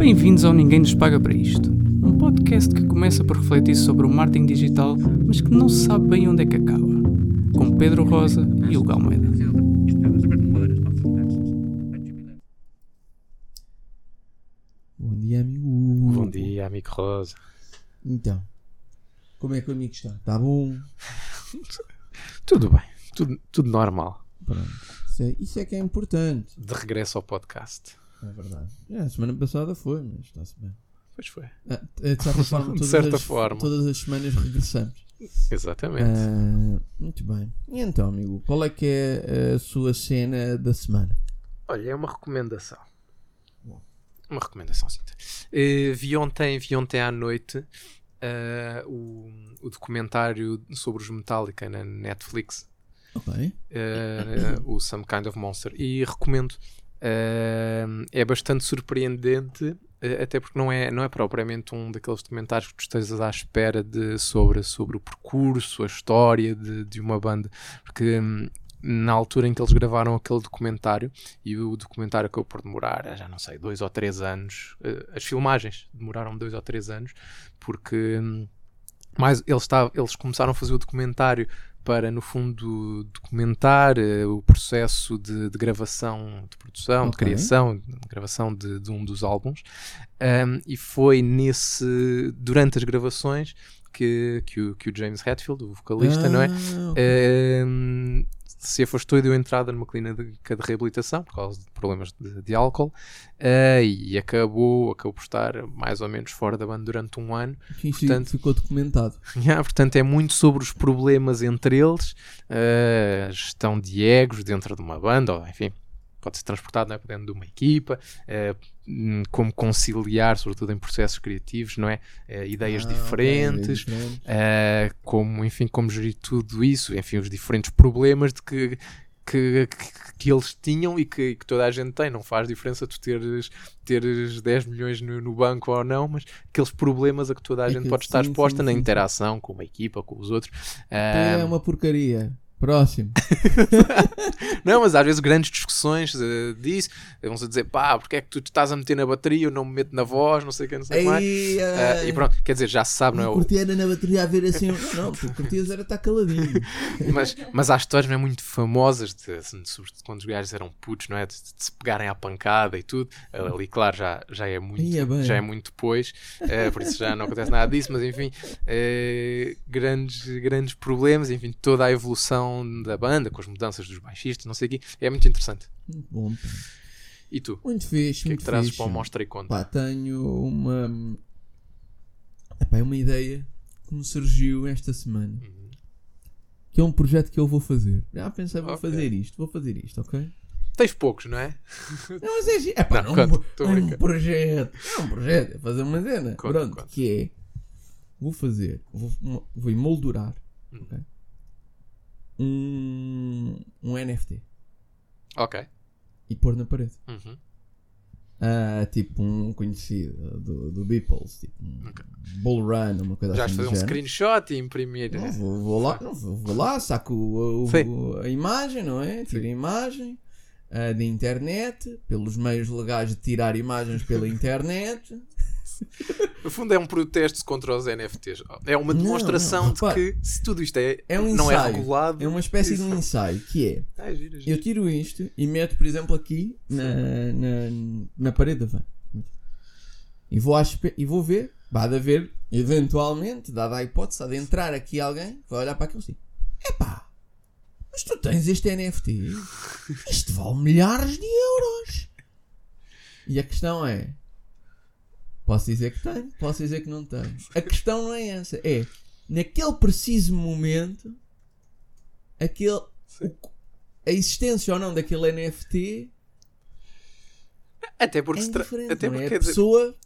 Bem-vindos ao Ninguém Nos Paga para Isto, um podcast que começa por refletir sobre o marketing digital, mas que não se sabe bem onde é que acaba, com Pedro Rosa e Hugo Almeida. Bom dia, amigo. Bom dia, amigo Rosa. Então, como é que o amigo está? Está bom? Tudo bem, tudo, tudo normal. Pronto. Isso é, isso é que é importante. De regresso ao podcast. É verdade. É, a semana passada foi, mas está-se bem. Pois foi. Ah, é, de certa forma, De todas certa as, forma. Todas as semanas regressamos. Exatamente. Ah, muito bem. E então, amigo, qual é que é a sua cena da semana? Olha, é uma recomendação. Uma recomendação, sim. Eh, vi ontem, vi ontem à noite eh, o, o documentário sobre os Metallica na Netflix. Ok. eh, o Some Kind of Monster e recomendo. Eh, é bastante surpreendente, eh, até porque não é, não é propriamente um daqueles documentários que tu estejas à espera de, sobre, sobre o percurso, a história de, de uma banda, porque hum, na altura em que eles gravaram aquele documentário, e o documentário acabou por demorar, já não sei, dois ou três anos, eh, as filmagens demoraram dois ou três anos, porque hum, mais, eles, estavam, eles começaram a fazer o documentário para, no fundo, documentar eh, o processo de, de gravação, de produção, de Ok. criação, de gravação de, de um dos álbuns. Um, e foi nesse, durante as gravações que, que, o, que o James Hetfield, o vocalista, não é? Ah, ok. Um, se afastou e deu entrada numa clínica de reabilitação por causa de problemas de, de álcool uh, e acabou, acabou por estar mais ou menos fora da banda durante um ano isso portanto- ficou documentado. Yeah, portanto, é muito sobre os problemas entre eles, a gestão de egos dentro de uma banda, ou enfim, pode ser transportado é, para dentro de uma equipa, hum, como conciliar, sobretudo em processos criativos, não é? Eh, ideias Ah, diferentes, eh, como, enfim, como gerir tudo isso, enfim, os diferentes problemas de que. Que, que, que eles tinham e que, que toda a gente tem, não faz diferença tu teres, teres 10 milhões no, no banco ou não, mas aqueles problemas a que toda a É gente pode estar sim, exposta sim, na sim, interação com uma equipa, com os outros. É uma porcaria. Próximo. não, mas às vezes grandes discussões eh, disso, vão-se dizer, pá, porque é que tu te estás a meter na bateria, eu não me meto na voz, não sei o que, não sei o que mais. Ah, e pronto, quer dizer, já se sabe, não é? Curtia era na bateria a ver assim. Não, tu curtias era estar caladinho. mas, mas há histórias não é, muito famosas, de, assim, sobretudo quando os gajos eram putos, não é? De, de se pegarem à pancada e tudo. Ali, claro, já, já, é, muito, bem. já é muito depois, eh, por isso já não acontece nada disso, mas enfim, eh, grandes, grandes problemas, enfim, toda a evolução da banda, com as mudanças dos baixistas, não sei o quê, é muito interessante. Bom. E tu? Muito fixe, O que é que trazes fixe. para o Mostra e Conta? Pá, tenho uma. Epá, é uma ideia que me surgiu esta semana. Uhum. Que é um projeto que eu vou fazer. Já pensei, vou Ok. fazer isto, vou fazer isto, ok? Tens poucos, não é? Não, mas é Epá, Não, não, conta, tô é um projeto. É um projeto, é fazer uma cena. Conta, Pronto, conta. que é. Vou fazer, vou, vou emoldurar Hum. ok? Um, um NFT Ok. e pôr na parede. Uhum. Ah, tipo um conhecido do, do Beeples, tipo um Ok. Bull Run, uma coisa Já assim. vais fazer um género. screenshot e imprimir. Não, vou, vou lá, não, vou, vou lá, saco o- o- a imagem, não é? Tiro a imagem ah, da internet, pelos meios legais de tirar imagens pela internet. No fundo é um protesto contra os NFTs. É uma Não, demonstração não, de repara, que se tudo isto é, é um não é ensaio. regulado. É uma espécie de isso. um ensaio, que é, Ah, giro, giro. eu tiro isto e meto, por exemplo, aqui na, na, na parede da van. E vou, à e vou ver, vai de haver, eventualmente, dada a hipótese, há de entrar aqui alguém que vai olhar para aquilo assim. Epá, mas tu tens este NFT? Isto vale milhares de euros. E a questão é, posso dizer que tenho, posso dizer que não tenho. A questão não é essa, é, naquele preciso momento, aquele, o- a existência ou não daquele NFT Até porque, é indiferente, até não porque é? A pessoa,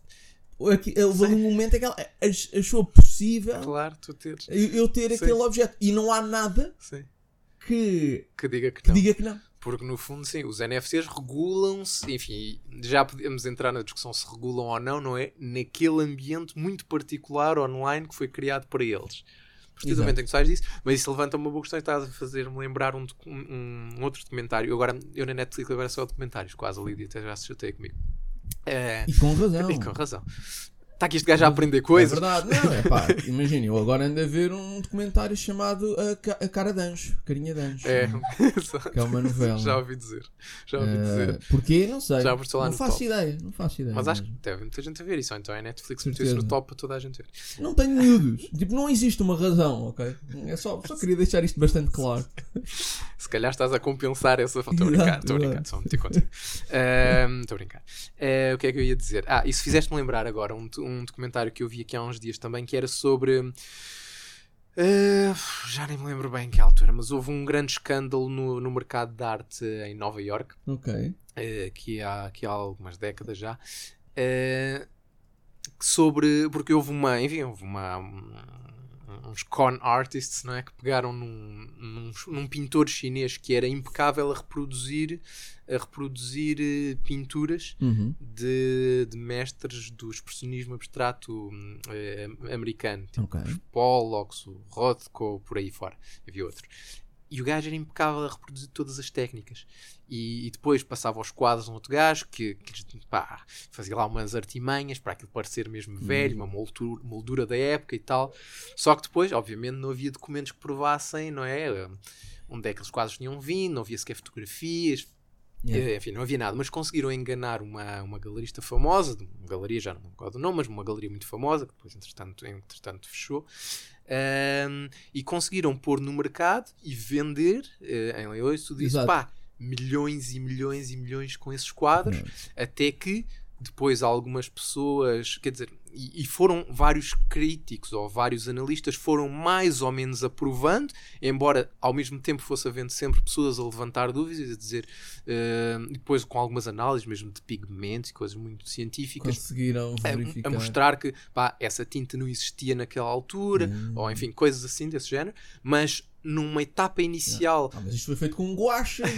ali um momento em que ela ach- achou possível claro, tu teres. eu eu ter Sim. aquele objeto e não há nada Sim. que, Que diga que que não. diga que não. Porque no fundo, sim, os NFTs regulam-se, enfim, já podemos entrar na discussão se regulam ou não, não é? Naquele ambiente muito particular online que foi criado para eles. Momento em que sais disso, mas isso levanta uma boa questão e estás a fazer-me lembrar um, um, um outro documentário. Eu agora, eu na Netflix agora só documentários, quase a Lídia até já se chatei comigo. Eh, E com razão. e com razão. Está aqui este gajo a aprender coisas. É verdade, não, é pá, imagina, eu agora ando a ver um documentário chamado A, Ca- a Cara de Anjo, Carinha de Anjo, É, que é uma novela. já ouvi dizer. Já ouvi Eh, dizer. Porquê? Não sei. Já lá não no faço top. ideia, não faço ideia. Mas acho que mesmo. deve muita gente a ver isso. ou Então a Netflix meteu isso no top para toda a gente ver. Não tenho miúdos. Tipo, não existe uma razão, ok? É só, só queria deixar isto bastante claro. Se calhar estás a compensar essa. Estou a brincar, estou a brincar, só. Ahm, Estou a brincar. Eh, o que é que eu ia dizer? Ah, isso fizeste-me lembrar agora um, um documentário que eu vi aqui há uns dias também que era sobre. eh, já nem me lembro bem em que altura, mas houve um grande escândalo no, no mercado de arte em Nova York, Ok. eh, que, há, que há algumas décadas já, eh, sobre. Porque houve uma. Enfim, houve uma. Uns con artists não é, que pegaram num, num, num pintor chinês que era impecável a reproduzir, a reproduzir eh, pinturas Uhum. de, de mestres do expressionismo abstrato eh, americano, tipo Ok. Pollocks, o Rothko, por aí fora. Havia outro. E o gajo era impecável a reproduzir todas as técnicas. E, e depois passava aos quadros um outro gajo que, que, pá, fazia lá umas artimanhas para aquilo parecer mesmo velho, uma moldura, moldura da época e tal. Só que depois, obviamente, não havia documentos que provassem, não é? Onde é que aqueles quadros tinham vindo, não havia sequer fotografias, Yeah. eh, Enfim, não havia nada, mas conseguiram enganar uma, uma galerista famosa, uma galeria, já não me recordo o nome, mas uma galeria muito famosa, que depois, entretanto, entretanto fechou, ahm, e conseguiram pôr no mercado e vender eh, em leilões, tudo isso, Exato. pá, milhões e milhões e milhões com esses quadros, até que depois algumas pessoas, quer dizer, e, e foram vários críticos ou vários analistas foram mais ou menos aprovando, embora ao mesmo tempo fosse havendo sempre pessoas a levantar dúvidas e a dizer, eh, depois com algumas análises mesmo de pigmentos e coisas muito científicas, Conseguiram a, verificar. a mostrar que pá, essa tinta não existia naquela altura, Hum. ou enfim, coisas assim desse género, mas numa etapa inicial. Ah, mas isto foi feito com um guache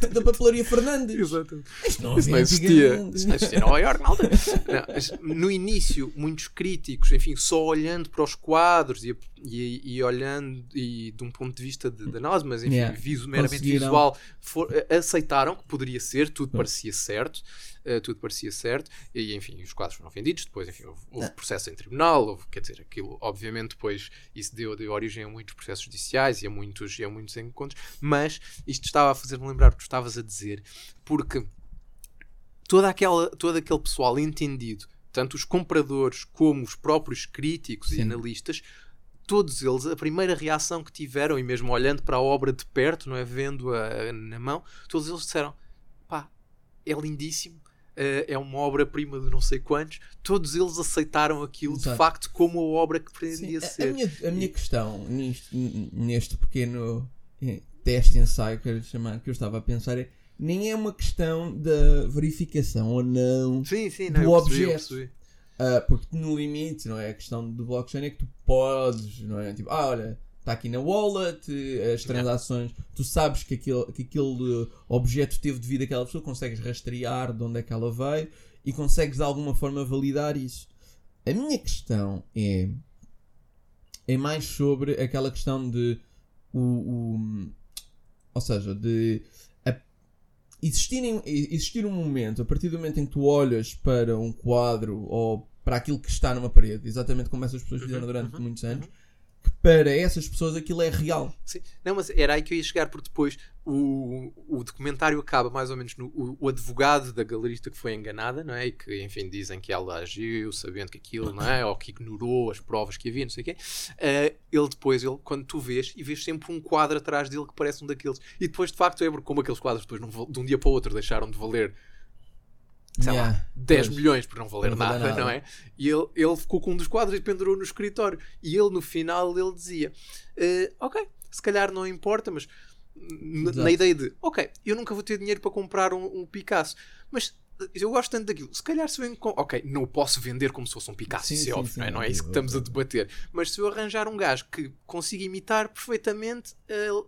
da, da papelaria Fernandes. Exatamente. Isto não, Isso não existia. Isso não existia em Nova York, malta. Não, mas no início, muitos críticos, enfim, só olhando para os quadros e, e, e olhando e de um ponto de vista de, de análise, mas enfim, Yeah. visu- meramente visual, for- aceitaram que poderia ser, tudo parecia certo. eh, tudo parecia certo, e enfim, os quadros foram vendidos. Depois, enfim, houve, houve processo em tribunal, houve, quer dizer, aquilo, obviamente, depois isso deu, deu origem a muitos processos judiciais e a muitos, e a muitos encontros. Mas isto estava a fazer-me lembrar o que tu estavas a dizer, porque toda aquela, todo aquele pessoal entendido, tanto os compradores como os próprios críticos e Sim. analistas, todos eles, a primeira reação que tiveram, e mesmo olhando para a obra de perto, não é? Vendo-a na mão, todos eles disseram: pá, é lindíssimo. eh, É uma obra-prima de não sei quantos. Todos eles aceitaram aquilo de Exato. facto como a obra que Sim, pretendia a- a, ser. minha, a minha questão nisto- n- neste pequeno eh, teste ensaio que eu, lhe chamar, que eu estava a pensar é nem é uma questão da verificação ou não Sim, sim, não, do objeto. Ah, porque no limite, não é? A questão do blockchain é que tu podes, não é? Tipo, ah, olha, está aqui na wallet, as transações, tu sabes que aquele, que aquele eh, objeto teve devido àquela pessoa, consegues rastrear de onde é que ela veio e consegues de alguma forma validar isso. A minha questão é é mais sobre aquela questão de o, o- ou seja, de existir, existir um momento, a partir do momento em que tu olhas para um quadro ou para aquilo que está numa parede, exatamente como essas pessoas fizeram durante uhum, muitos anos, que para essas pessoas aquilo é real. Sim. Não, mas era aí que eu ia chegar, porque depois o, o documentário acaba mais ou menos no o, o advogado da galerista que foi enganada, não é? E que, enfim, dizem que ela agiu sabendo que aquilo, não é? Ou que ignorou as provas que havia, não sei o quê. Eh, ele depois, ele, quando tu vês, e vês sempre um quadro atrás dele que parece um daqueles. E depois, de facto, é porque como aqueles quadros depois, de um dia para o outro, deixaram de valer sei lá, Yeah, 10 pois. milhões por não valer Não nada, nada. não é? E ele, ele ficou com um dos quadros e pendurou no escritório. E ele, no final, ele dizia: "Eh, Ok, se calhar não importa, mas na ideia de: Ok, eu nunca vou ter dinheiro para comprar um, um Picasso, mas eu gosto tanto daquilo. Se calhar se eu enco- Ok, não o posso vender como se fosse um Picasso, Sim, isso é óbvio, sim, não é? Não é isso que estamos a debater. Mas se eu arranjar um gajo que consiga imitar perfeitamente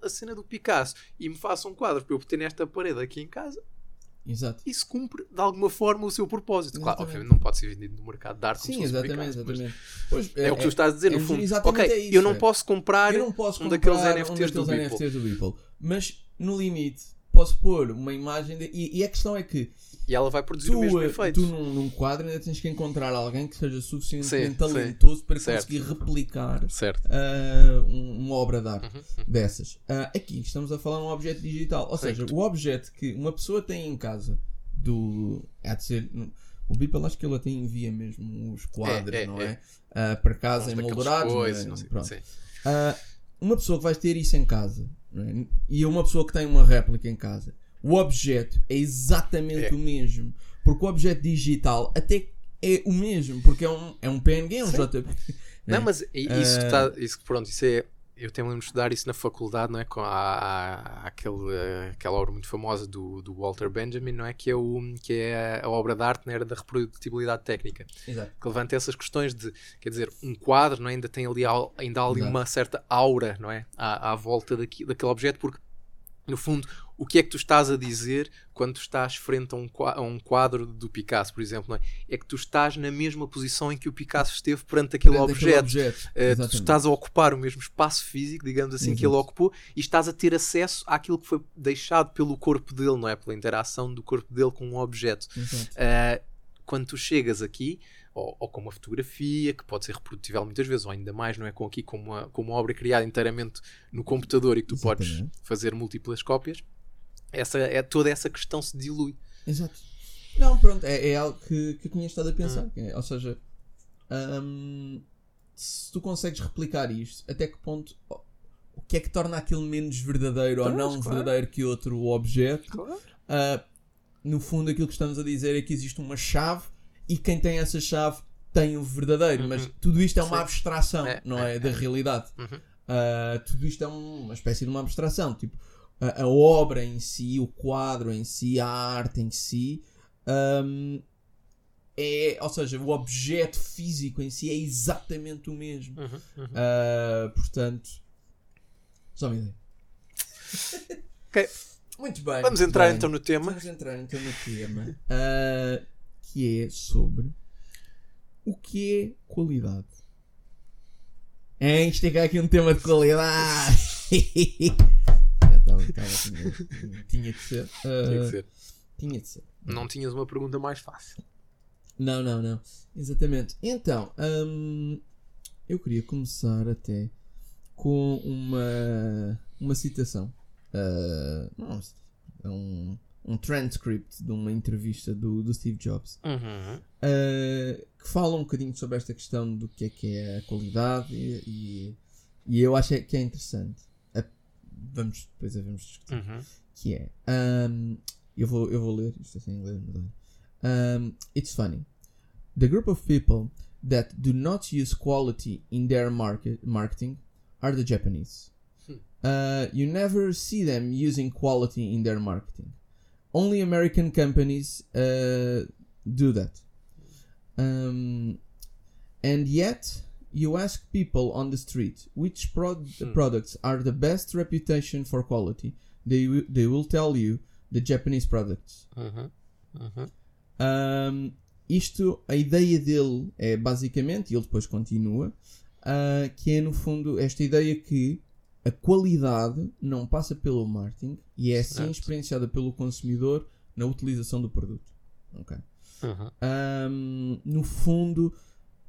a, a cena do Picasso e me faça um quadro para eu ter nesta parede aqui em casa, Exato. isso cumpre de alguma forma o seu propósito. Claro, Exatamente. obviamente não pode ser vendido no mercado de arte Sim, um exatamente, exatamente. Pois, É, o que tu estás a dizer, é no fundo. Ok, é isso, eu não é. posso comprar Eu não posso um comprar daqueles um NFTs do daqueles Beeple. NFTs do Beeple. Mas no limite, posso pôr uma imagem de- e, e a questão é que E ela vai produzir o mesmo tu, eh, efeito. tu num, num quadro ainda tens que encontrar alguém que seja suficientemente Sim, talentoso para Certo. conseguir replicar Certo. um- uma obra de arte Uhum. dessas. Ah, aqui estamos a falar de um objeto digital, ou Sim. seja, o objeto que uma pessoa tem em casa do. Há de ser. O Beeple acho que ele até envia mesmo os quadros, É, é, não é. é? Ah, para casa Uns em moldurados. é? coisas, não sei- Pronto. sim. Uma pessoa que vai ter isso em casa é? e uma pessoa que tem uma réplica em casa, o objeto é exatamente É. o mesmo. Porque o objeto digital até é o mesmo, porque é um, é um PNG, é um Sim. JPG. Não, É. mas i- isso, Ah. tá, isso pronto, isso é. Eu até me lembro de estudar isso na faculdade, não é? Com a, a- aquele, aquela obra muito famosa do, do Walter Benjamin, não é? Que é, o, que é a obra de arte na era da reprodutibilidade técnica. Exato. Que levanta essas questões de, quer dizer, um quadro não é? ainda tem ali, al- ainda há ali Exato. uma certa aura, não é? À, à volta daqui, daquele objeto, porque no fundo, o que é que tu estás a dizer quando tu estás frente a um, a um quadro do Picasso, por exemplo? Não é? é que tu estás na mesma posição em que o Picasso esteve perante aquele Perante aquele objeto. objeto. Uh, tu estás a ocupar o mesmo espaço físico, digamos assim, que ele Exato. ocupou, e estás a ter acesso àquilo que foi deixado pelo corpo dele, não é? Pela interação do corpo dele com um objeto. Exato. Uh, quando tu chegas aqui, ou, ou com uma fotografia, que pode ser reprodutível muitas vezes, ou ainda mais, não é? Com aqui, com uma, com uma obra criada inteiramente no computador e que tu podes Exatamente. fazer múltiplas cópias, essa, é, toda essa questão se dilui. Exato. Não, pronto, é, é algo que, que eu tinha estado a pensar. Hum. é, ou seja, hum, se tu consegues replicar isto, até que ponto. o- que é que torna aquilo menos verdadeiro ou Pois, não claro. verdadeiro que outro objeto? Claro. Ah, no fundo, aquilo que estamos a dizer é que existe uma chave e quem tem essa chave tem o verdadeiro. Mas Uhum. tudo isto é uma Sim. abstração, É, não é, é? Da é. realidade. Uhum. Uh, tudo isto é um- uma espécie de uma abstração. Tipo, a, a obra em si, o quadro em si, a arte em si, um, é, ou seja, o objeto físico em si é exatamente o mesmo. Uhum, uhum. Uh, portanto, só uma ideia. Ok. Muito bem. Vamos entrar bem. então no tema. Vamos entrar então no tema, uh, que é sobre o que é qualidade. Hein? Isto é aqui um tema de qualidade. Estava- tinha, tinha que ser. Tinha Uh, que ser. tinha de ser. Não tinhas uma pergunta mais fácil. Não, não, não. Exatamente. Então, hum, eu queria começar até com uma, uma citação. Ah, não, é um, um transcript de uma entrevista do, do Steve Jobs. Uhum. ah, que fala um bocadinho sobre esta questão do que é que é a qualidade e, e, e eu acho que é interessante. Ah, vamos depois a vamos discutir Uhum. que é um, eu, vou, eu vou ler isto assim em inglês mas um, It's funny The group of people that do not use quality in their market, marketing are the Japanese Hmm. uh, You never see them using quality in their marketing Only American companies uh, do that um, And yet you ask people on the street which prod- Hmm. products are the best reputation for quality they, they will tell you the Japanese products. Uhum. Uhum. Um, isto, a ideia dele é basicamente, e ele depois continua, ah, que é no fundo esta ideia que a qualidade não passa pelo marketing e é sim Certo. experienciada pelo consumidor na utilização do produto. Ok. Uhum. Um, no fundo,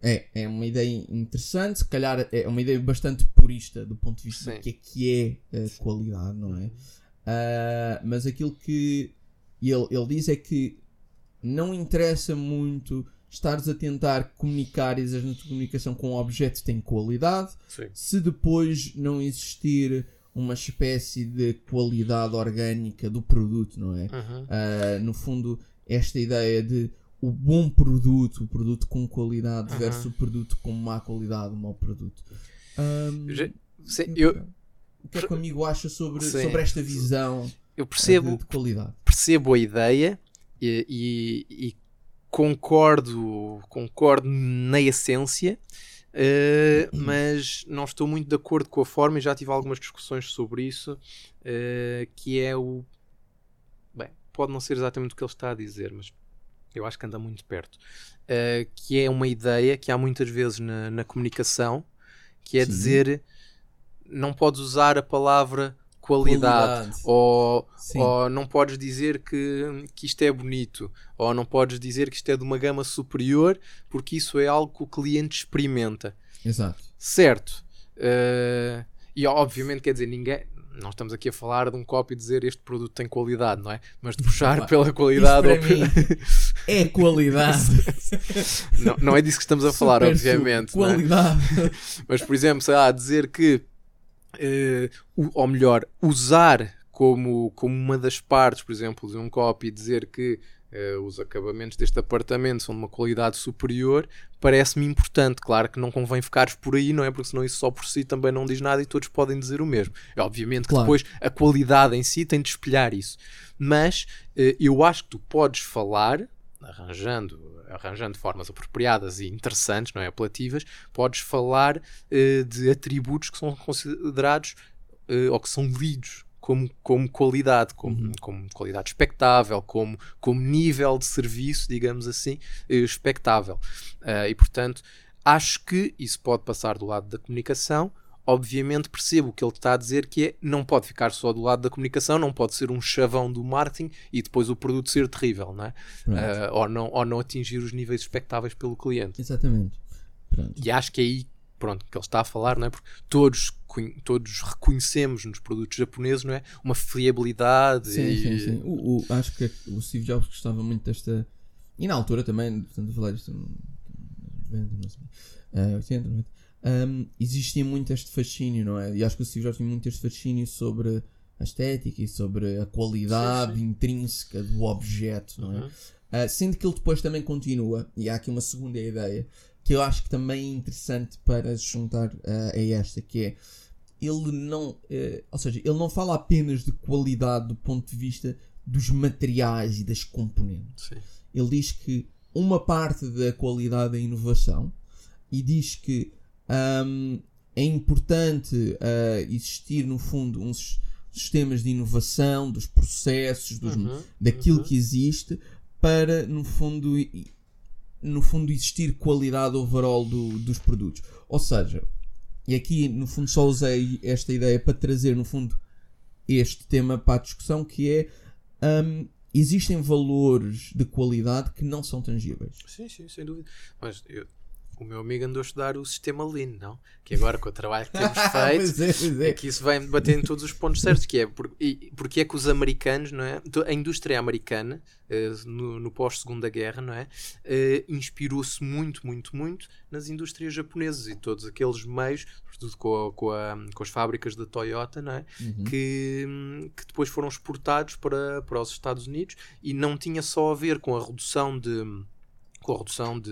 é, é uma ideia interessante, se calhar é uma ideia bastante purista do ponto de vista Sim. do que é que é a qualidade, não é? Uh, mas aquilo que ele, ele diz é que não interessa muito estares a tentar comunicar e na tua comunicação com um objeto tem qualidade Sim. se depois não existir uma espécie de qualidade orgânica do produto, não é? Uhum. Uh, no fundo, esta ideia de o bom produto, o produto com qualidade Uhum. versus o produto com má qualidade, o mau produto. Um, Sim, eu- o que é que o amigo acha sobre, Sim. sobre esta visão eu uh, percebo, de, de qualidade? percebo a ideia e, e- e concordo, concordo na essência, eh, mas não estou muito de acordo com a forma e já tive algumas discussões sobre isso, eh, que é o bem, pode não ser exatamente o que ele está a dizer, mas eu acho que anda muito perto, eh, que é uma ideia que há muitas vezes na, na comunicação, que é Sim. dizer não podes usar a palavra qualidade, Qualidade. Ou, ou não podes dizer que, que isto é bonito, ou não podes dizer que isto é de uma gama superior, porque isso é algo que o cliente experimenta. Exato. Certo. Eh, e obviamente, quer dizer, ninguém. Não estamos aqui a falar de um copo e dizer este produto tem qualidade, não é? Mas de puxar Pá, pela qualidade. Mim é qualidade. não, não é disso que estamos a falar, Super obviamente. não é? Qualidade. Mas, por exemplo, sei lá, dizer que, ou melhor, usar como, como uma das partes, por exemplo, de um copy, dizer que eh, os acabamentos deste apartamento são de uma qualidade superior, parece-me importante. Claro que não convém ficares por aí, não é? Porque senão isso só por si também não diz nada e todos podem dizer o mesmo. É obviamente que Claro. depois a qualidade em si tem de espelhar isso. Mas eh, eu acho que tu podes falar, arranjando, arranjando formas apropriadas e interessantes, não é? Apelativas, podes falar eh, de atributos que são considerados eh, ou que são lidos como, como qualidade, como, Uhum. como qualidade expectável, como, como nível de serviço, digamos assim, eh, expectável. Ah, e portanto, acho que isso pode passar do lado da comunicação. Obviamente percebo o que ele está a dizer que é não pode ficar só do lado da comunicação, não pode ser um chavão do marketing e depois o produto ser terrível, não é? Ah, ou, não, ou não atingir os níveis expectáveis pelo cliente. Exatamente. Pronto. E acho que é aí pronto, que ele está a falar, não é? Porque todos, todos reconhecemos nos produtos japoneses, não é? Uma fiabilidade Sim, e... sim, sim. O, o- acho que o Steve Jobs gostava muito desta. E na altura também, portanto, a falar isto. 90, não sei. eh, 80, 90. Um, existia muito este fascínio, não é? E acho que o Steve Jobs tinha muito este fascínio sobre a estética e sobre a qualidade Sim, intrínseca do objeto, não é? Uhum. Uh, sendo que ele depois também continua, e há aqui uma segunda ideia que eu acho que também é interessante para se juntar uh, a esta, que é ele não, uh, ou seja, ele não fala apenas de qualidade do ponto de vista dos materiais e das componentes. Sim. Ele diz que uma parte da qualidade é a inovação e diz que um, é importante uh, existir, no fundo, uns sistemas de inovação dos processos, dos, Uhum. daquilo Uhum. que existe para no fundo no fundo existir qualidade overall do- dos produtos ou seja e aqui no fundo só usei esta ideia para trazer no fundo este tema para a discussão que é hum, existem valores de qualidade que não são tangíveis Sim, sim, sem dúvida. Mas eu- o meu amigo andou a estudar o sistema Lean, não? Que agora com o trabalho que temos feito, é, é. é que isso vai bater em todos os pontos certos, que é por, e, porque é que os americanos, não é? To- A indústria americana, eh, no, no pós-segunda guerra, não é? Eh, Inspirou-se muito, muito, muito nas indústrias japonesas e todos aqueles meios, sobretudo com, a- com, a- com as fábricas da Toyota, não é? Uhum. que, que depois foram exportados para, para os Estados Unidos e não tinha só a ver com a redução de com a redução de,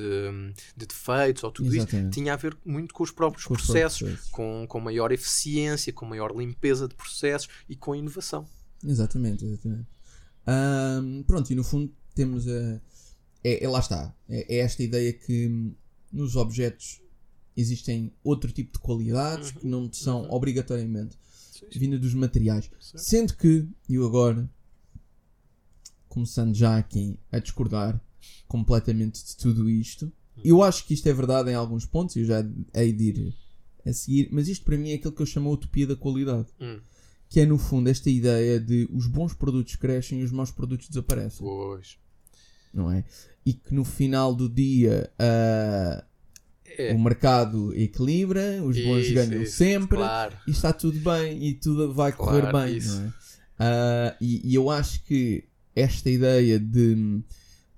de defeitos ou tudo isso, Exatamente. tinha a ver muito com os próprios Com os processos, próprios processos. Com, com maior eficiência, com maior limpeza de processos e com inovação. Exatamente, exatamente. Ahm, pronto, e no fundo temos a. É, é- lá está. É, é esta ideia que nos objetos existem outro tipo de qualidades que não são uhum. obrigatoriamente Sim, vinda dos materiais. sim. Sendo que, eu agora, começando já aqui a discordar completamente de tudo isto, eu acho que isto é verdade em alguns pontos, eu já hei de ir a seguir, mas isto para mim é aquilo que eu chamo a utopia da qualidade Hum, que é no fundo esta ideia de os bons produtos crescem e os maus produtos desaparecem, pois. não é? E que no final do dia ah, É, o mercado equilibra, os bons isso, ganham isso, sempre Claro. e está tudo bem e tudo vai correr Claro, bem, isso. não é? Ah, e, e eu acho que esta ideia de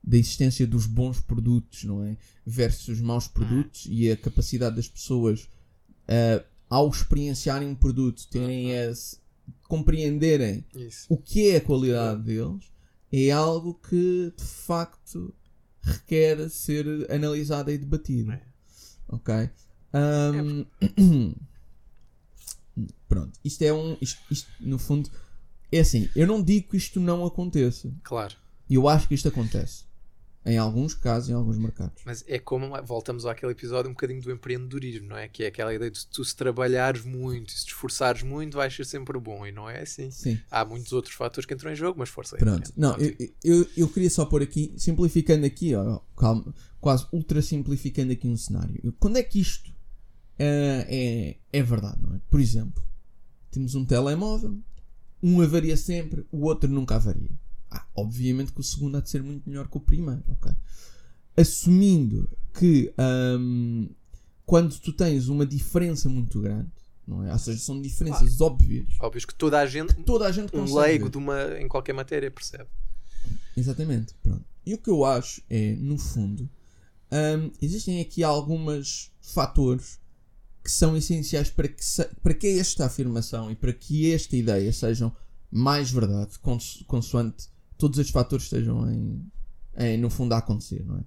da existência dos bons produtos, não é? Versus os maus produtos e a capacidade das pessoas ah, ao experienciarem um produto terem esse, compreenderem Isso. o que é a qualidade deles é algo que de facto requer ser analisado e debatido. É. Ok? Ahm, Pronto, isto é um. Isto, isto, no fundo, é assim. Eu não digo que isto não aconteça. Claro. Eu acho que isto acontece. Em alguns casos, em alguns mercados. Mas é como voltamos àquele episódio um bocadinho do empreendedorismo, não é? Que é aquela ideia de tu se trabalhares muito, se te esforçares muito, vais ser sempre bom. E não é assim. Sim. Há muitos outros fatores que entram em jogo, mas força aí. Pronto. Não, eu, eu, eu queria só pôr aqui, simplificando aqui, ó, calma, quase ultra simplificando aqui um cenário. Quando é que isto eh, é, é verdade, não é? Por exemplo, temos um telemóvel um avaria sempre, o outro nunca avaria. Ah, obviamente que o segundo há de ser muito melhor que o primeiro, ok? Assumindo que hum, quando tu tens uma diferença muito grande, não é? Ou seja, são diferenças óbvias. Óbvio que toda a gente, Toda a gente um leigo ver. de uma, em qualquer matéria percebe. Exatamente. Pronto. E o que eu acho é, no fundo, hum, existem aqui alguns fatores que são essenciais para que, para que esta afirmação e para que esta ideia sejam mais verdade, cons- consoante todos estes fatores estejam em, em, no fundo a acontecer, não é?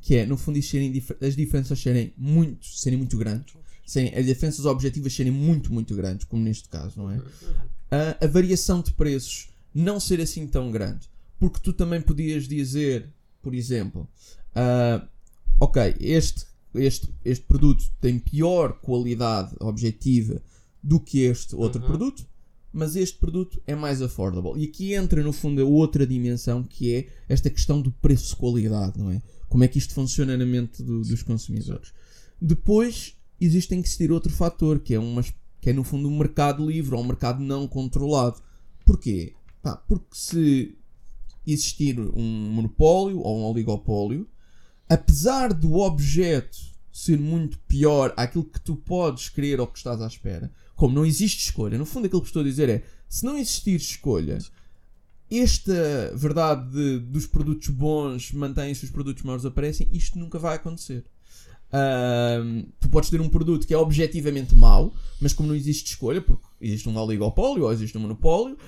Que é, no fundo, dif- as diferenças serem muito, serem muito grandes, serem, as diferenças objetivas serem muito, muito grandes, como neste caso, não é? a, a variação de preços não ser assim tão grande. Porque tu também podias dizer, por exemplo, ah, ok, este, este, este produto tem pior qualidade objetiva do que este outro Uhum. produto, mas este produto é mais affordable. E aqui entra, no fundo, a outra dimensão que é esta questão do preço-qualidade, não é? Como é que isto funciona na mente do- dos consumidores. Depois, existe que existir outro fator, que é, uma, que é no fundo um mercado livre ou um mercado não controlado. Porquê? Pá, porque se existir um monopólio ou um oligopólio, apesar do objeto ser muito pior àquilo que tu podes querer ou que estás à espera, como não existe escolha, no fundo aquilo que estou a dizer é, se não existir escolha, esta verdade de- dos produtos bons mantêm-se, os produtos maus aparecem, isto nunca vai acontecer. Ahm, tu podes ter um produto que é objetivamente mau, mas como não existe escolha, porque existe um oligopólio ou existe um monopólio,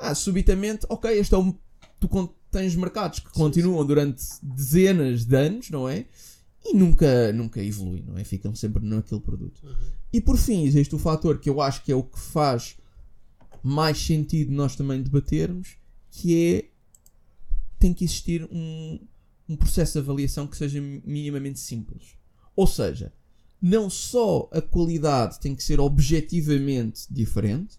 ah, subitamente, ok, este é um. Tu tens mercados que continuam durante dezenas de anos, não é? E nunca, nunca evoluem, não é? Ficam sempre naquele produto. E por fim, existe o fator que eu acho que é o que faz mais sentido nós também debatermos, que é tem que existir um, um processo de avaliação que seja minimamente simples. Ou seja, não só a qualidade tem que ser objetivamente diferente,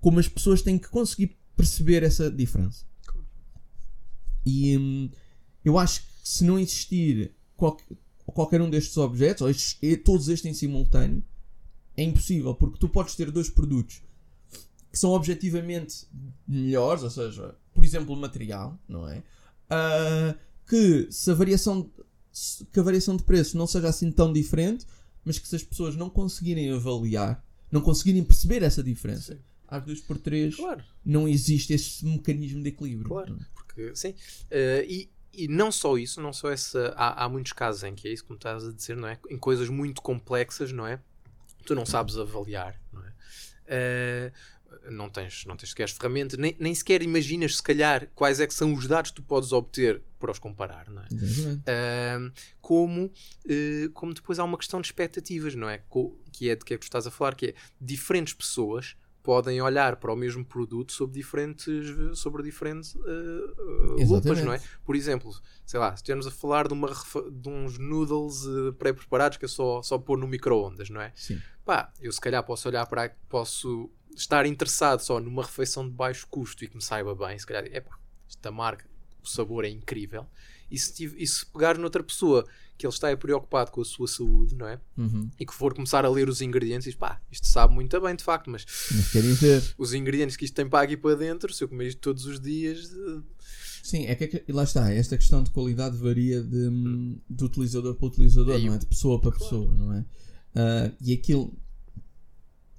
como as pessoas têm que conseguir perceber essa diferença. E hum, eu acho que se não existir qualquer, qualquer um destes objetos, ou estes- todos estes em simultâneo, é impossível, porque tu podes ter dois produtos que são objetivamente melhores, ou seja, por exemplo, o material, não é? Ah, que se a variação que a variação de preços não seja assim tão diferente, mas que se as pessoas não conseguirem avaliar, não conseguirem perceber essa diferença, Sim. às vezes por três Claro, não existe esse mecanismo de equilíbrio. Claro. porque sim. Eh, e, e não só isso, não só essa. Há, há muitos casos em que é isso, como estás a dizer, não é? Em coisas muito complexas, não é? Tu não sabes avaliar, não é? Eh, não tens, não tens sequer as ferramentas, nem, nem sequer imaginas, se calhar, quais é que são os dados que tu podes obter para os comparar, não é? Ahm, como, eh, como depois há uma questão de expectativas, não é? Co- que é de que é que tu estás a falar, que é diferentes pessoas podem olhar para o mesmo produto sob diferentes, sobre diferentes eh, lupas, não é? Por exemplo, sei lá, se estivermos a falar de, uma, de uns noodles eh, pré-preparados que é só, só pôr no micro-ondas, não é? Sim. Pá, eu se calhar posso olhar para. Posso estar interessado só numa refeição de baixo custo e que me saiba bem. Se calhar, epá, esta marca, o sabor é incrível. E se, tive- e se pegar noutra pessoa que ele está preocupado com a sua saúde, não é? Uhum. E que for começar a ler os ingredientes e diz, pá, isto sabe muito bem de facto, mas Mas os ingredientes que isto tem para aqui para dentro, se eu comer isto todos os dias, eh, Sim, é que, é que- lá está, esta questão de qualidade varia de, de utilizador para utilizador, É, não é? De pessoa para claro. pessoa, não é? Ah, e aquilo,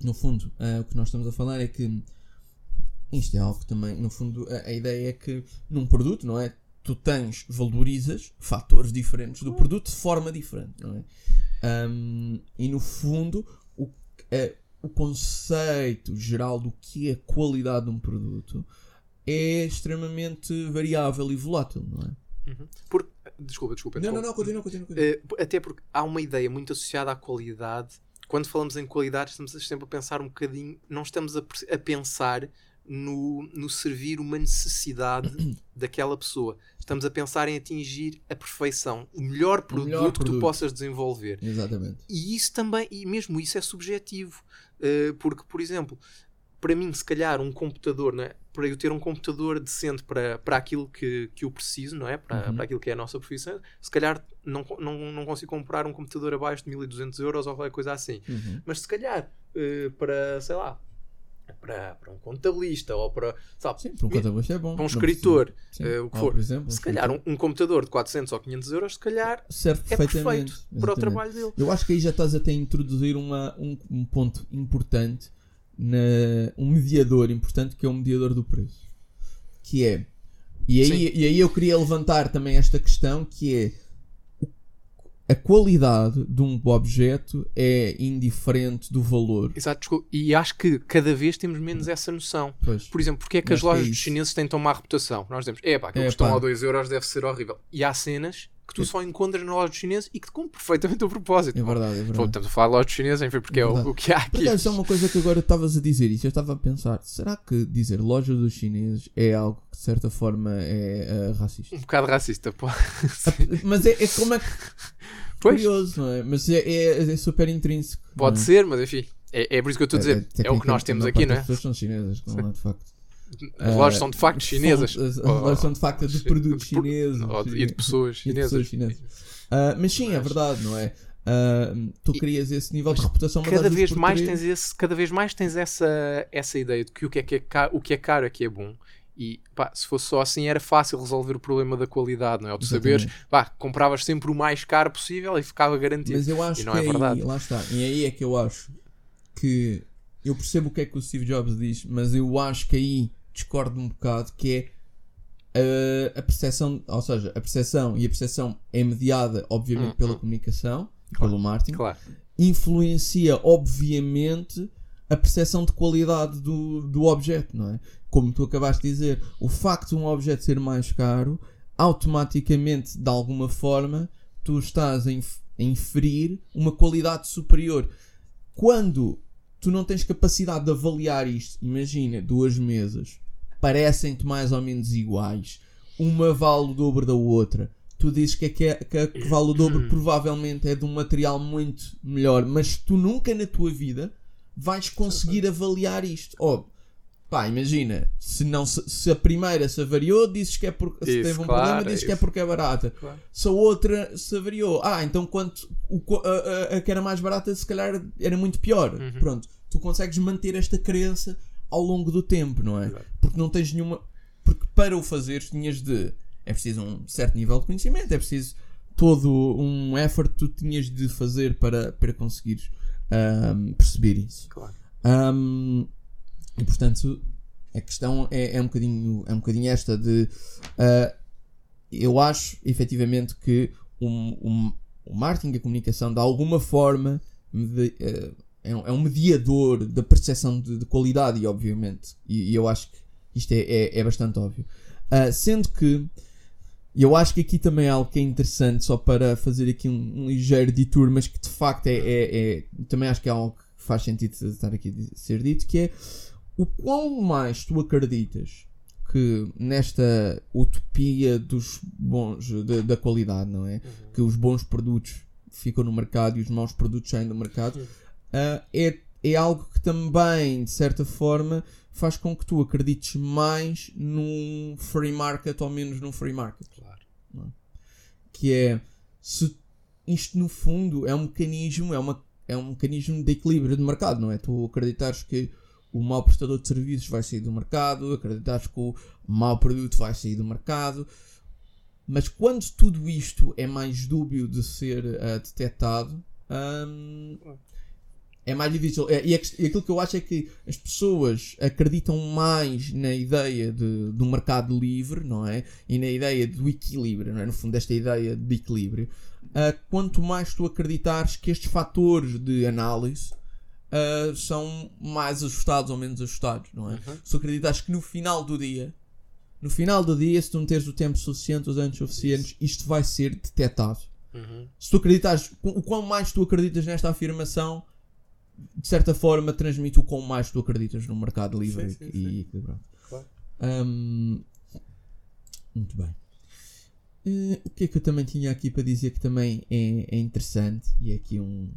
no fundo, ah, o que nós estamos a falar é que isto é algo que também, no fundo, a, a ideia é que num produto, não é? Tu tens, valorizas fatores diferentes do produto de forma diferente, não é? Ahm, e no fundo, o, é, o conceito geral do que é a qualidade de um produto é extremamente variável e volátil, não é? uhum. Porque, desculpa, desculpa. Não, não, não, continua, continua. continua. Eh, até porque há uma ideia muito associada à qualidade. Quando falamos em qualidade, estamos sempre a pensar um bocadinho, não estamos a, a pensar no, no servir uma necessidade daquela pessoa. Estamos a pensar em atingir a perfeição, o melhor produto, melhor que tu produto. possas desenvolver. Exatamente. E isso também, e mesmo isso é subjetivo. Eh, porque, por exemplo, para mim, se calhar, um computador, não é? para eu ter um computador decente para, para aquilo que, que eu preciso, não é? Para, Uhum. para aquilo que é a nossa profissão, se calhar não, não, não consigo comprar um computador abaixo de 1200 euros ou qualquer coisa assim. Uhum. Mas se calhar, eh, para, sei lá, para, para um contabilista ou para, sabe, Sim, para um contabilista é bom. para um escritor, Sim. o que Ou, for. por exemplo, se calhar um, um computador de 400 ou 500 euros, se calhar serve é perfeitamente perfeito para o exatamente. trabalho dele. Eu acho que aí já estás até a introduzir uma, um, um ponto importante, na, um mediador importante que é o mediador do preço. Que é, e Sim. aí, e aí eu queria levantar também esta questão que é a qualidade de um objeto é indiferente do valor. Exato. E acho que cada vez temos menos essa noção. Pois. Por exemplo, porque é que Eu as que é lojas dos chineses têm tão má reputação? Nós dizemos, é pá, aquilo É, custam pá. lá 2 euros, deve ser horrível. E há cenas que tu só encontras na loja dos chineses e que te cumprem perfeitamente o propósito. É verdade, é Pô, verdade. Estamos a falar de lojas dos chineses, enfim, porque é, É o, o que há aqui. isso é uma coisa que agora estavas a dizer isso. Eu estava a pensar: será que dizer loja dos chineses é algo que de certa forma é eh, racista? Um bocado racista, pô. Mas é, é como é que. Pois, Curioso, não é? Mas é, é, é super intrínseco. pode é? ser, mas enfim, é, é por isso que eu estou a dizer. É, o que nós temos aqui, não é? das pessoas são chinesas, não é de facto. As Ah, lojas são de facto chinesas. São- As, as Oh, lojas são de facto de produtos de chineses. e de pessoas E de chinesas. pessoas chinesas. Ah, mas sim, é verdade, não é? Ah, tu E- querias esse nível de reputação, cada vez mais querer- tens esse cada vez mais tens essa essa ideia de que o que é que é caro, o que é caro é que é bom e pá, se fosse só assim era fácil resolver o problema da qualidade não é? Ou tu saberes Exatamente. pá, compravas sempre o mais caro possível e ficava garantido Mas eu acho E não que é aí, verdade. lá está. E aí é que eu acho que eu percebo o que é que o Steve Jobs diz, mas eu acho que aí discordo um bocado que é uh, a percepção, ou seja, a percepção e a percepção é mediada, obviamente, pela hum. comunicação, pelo marketing, claro influencia, obviamente, a percepção de qualidade do, do objeto, não é? Como tu acabaste de dizer, o facto de um objeto ser mais caro, automaticamente, de alguma forma, tu estás a, inf- a inferir uma qualidade superior. Quando tu não tens capacidade de avaliar isto, imagina, duas mesas, parecem-te mais ou menos iguais, uma vale o dobro da outra. Tu dizes que a que, que a que vale o dobro provavelmente é de um material muito melhor, mas tu nunca na tua vida vais conseguir avaliar isto. Oh, pá, imagina, se, não, se, se a primeira se avariou, dizes que é porque se Isso, teve um claro, problema, é dizes que é isso. porque é barata. Claro. Se a outra se avariou, ah, então quanto o, a, a- a que era mais barata se calhar era muito pior. Uhum. Pronto, tu consegues manter esta crença ao longo do tempo, não é? Exato. Porque não tens nenhuma. Porque para o fazer tinhas de. É preciso um certo nível de conhecimento, é preciso todo um effort que tu tinhas de fazer para, para conseguires ahm, perceber isso. claro Ahm, e portanto, a questão é, é, um, bocadinho, é um bocadinho esta de. ah, eu acho efetivamente que o, o, o marketing, a comunicação, de alguma forma, mede- eh, é, um, é um mediador da percepção de, de qualidade, obviamente, e, e eu acho que isto é, é, é bastante óbvio. Ah, sendo que eu acho que aqui também há algo que é interessante, só para fazer aqui um, um ligeiro detour, mas que de facto é, é- é- também acho que é algo que faz sentido estar aqui a ser dito, que é o quão mais tu acreditas que nesta utopia dos bons, da, da qualidade, não é? Que os bons produtos ficam no mercado e os maus produtos saem do mercado, ah, é, é algo que também, de certa forma, faz com que tu acredites mais num free market ou menos num free market. Claro. Que é se isto no fundo é um mecanismo, é, uma, é um mecanismo de equilíbrio de mercado, não é? Tu acreditares que o mau prestador de serviços vai sair do mercado, acreditares que o mau produto vai sair do mercado, mas quando tudo isto é mais dúbio de ser ah, detectado, hum, é mais difícil. É, e, quest- e aquilo que eu acho é que as pessoas acreditam mais na ideia de, do mercado livre, não é? E na ideia do equilíbrio, não é? No fundo, esta ideia de equilíbrio. Ah, quanto mais tu acreditares que estes fatores de análise ah, são mais ajustados ou menos ajustados, não é? Uhum. Se tu acreditares que no final do dia, no final do dia, se tu não teres o tempo suficiente, os anos suficientes, isto vai ser detectado. Uhum. Se tu acreditas, o quão mais tu acreditas nesta afirmação, de certa forma transmite o quão mais tu acreditas no mercado livre Sim, sim, e sim. equilibrado. Claro. Hum, muito bem. Eh, o que é que eu também tinha aqui para dizer que também é, é interessante e é aqui um.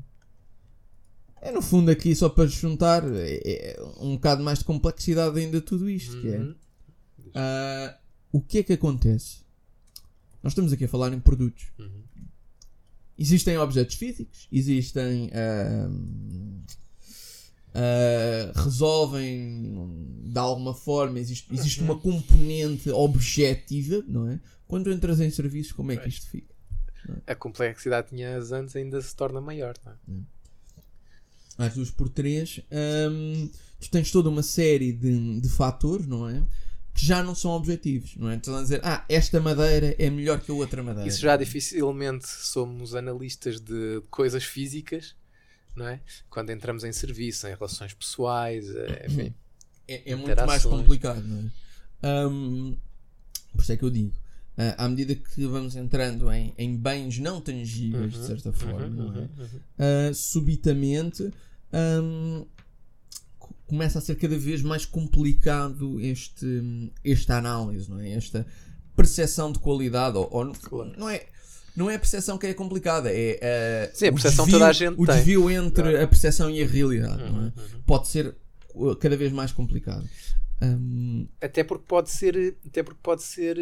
É no fundo aqui só para juntar é, é um bocado mais de complexidade ainda tudo isto, que é. Uhum. ah, o que é que acontece? Nós estamos aqui a falar em produtos. Uhum. Existem objetos físicos, existem ahm, uh, resolvem de alguma forma, existe, existe uma componente objetiva, não é? Quando entras em serviços, como é que isto fica? A complexidade que tinhas antes ainda se torna maior, não é? Às duas por três, hum, tu tens toda uma série de, de fatores, não é? Que já não são objetivos, não é? Estão a dizer, ah, esta madeira é melhor que a outra madeira. Isso já dificilmente somos analistas de coisas físicas, não é? Quando entramos em serviço, em relações pessoais, eh, enfim. É, é muito mais complicado, não é? Um, por isso é que eu digo. Uh, à medida que vamos entrando em, em bens não tangíveis, uhum, de certa forma, uhum, é? uhum, uh, subitamente um, começa a ser cada vez mais complicado este, esta análise, não é? esta percepção de qualidade. Ou, ou não é não é a percepção que é complicada, é uh, Sim, a percepção desvio, toda a gente o tem. desvio entre claro. a percepção e a realidade. Uhum, é? Pode ser cada vez mais complicado. Um... Até porque pode ser, até porque pode ser,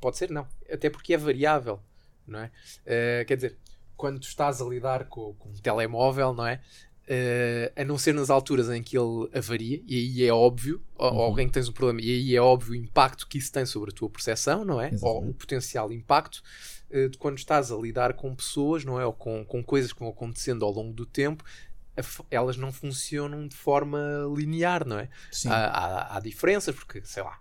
pode ser não, até porque é variável, não é? Uh, quer dizer, quando tu estás a lidar com, com um telemóvel, não é? Uh, a não ser nas alturas em que ele avaria, e aí é óbvio, uhum. ou alguém que tens um problema, e aí é óbvio o impacto que isso tem sobre a tua percepção, não é? Exatamente. Ou o potencial impacto uh, de quando estás a lidar com pessoas, não é? Ou com, com coisas que vão acontecendo ao longo do tempo, elas não funcionam de forma linear, não é? Há, há, há, diferenças, porque, sei lá,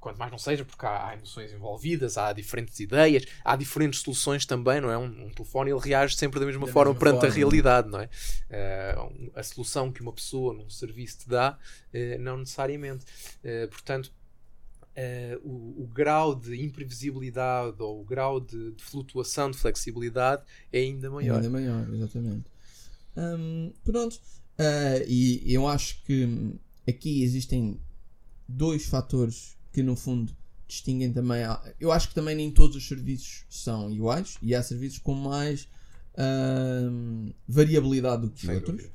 quanto mais não seja, porque há, há, emoções envolvidas, há diferentes ideias, há diferentes soluções também, não é? Um, um telefone ele reage sempre da mesma da forma mesma perante forma, a realidade, não é? Uh, a solução que uma pessoa num serviço te dá, uh, não necessariamente. Uh, portanto, o, o, grau de imprevisibilidade ou o grau de, de, flutuação, de flexibilidade é ainda maior. É ainda maior, exatamente. Um, pronto. Uh, e eu acho que aqui existem dois fatores que no fundo distinguem também. Eu acho que também nem todos os serviços são iguais e há serviços com mais um, variabilidade do que sem outros. Dúvida,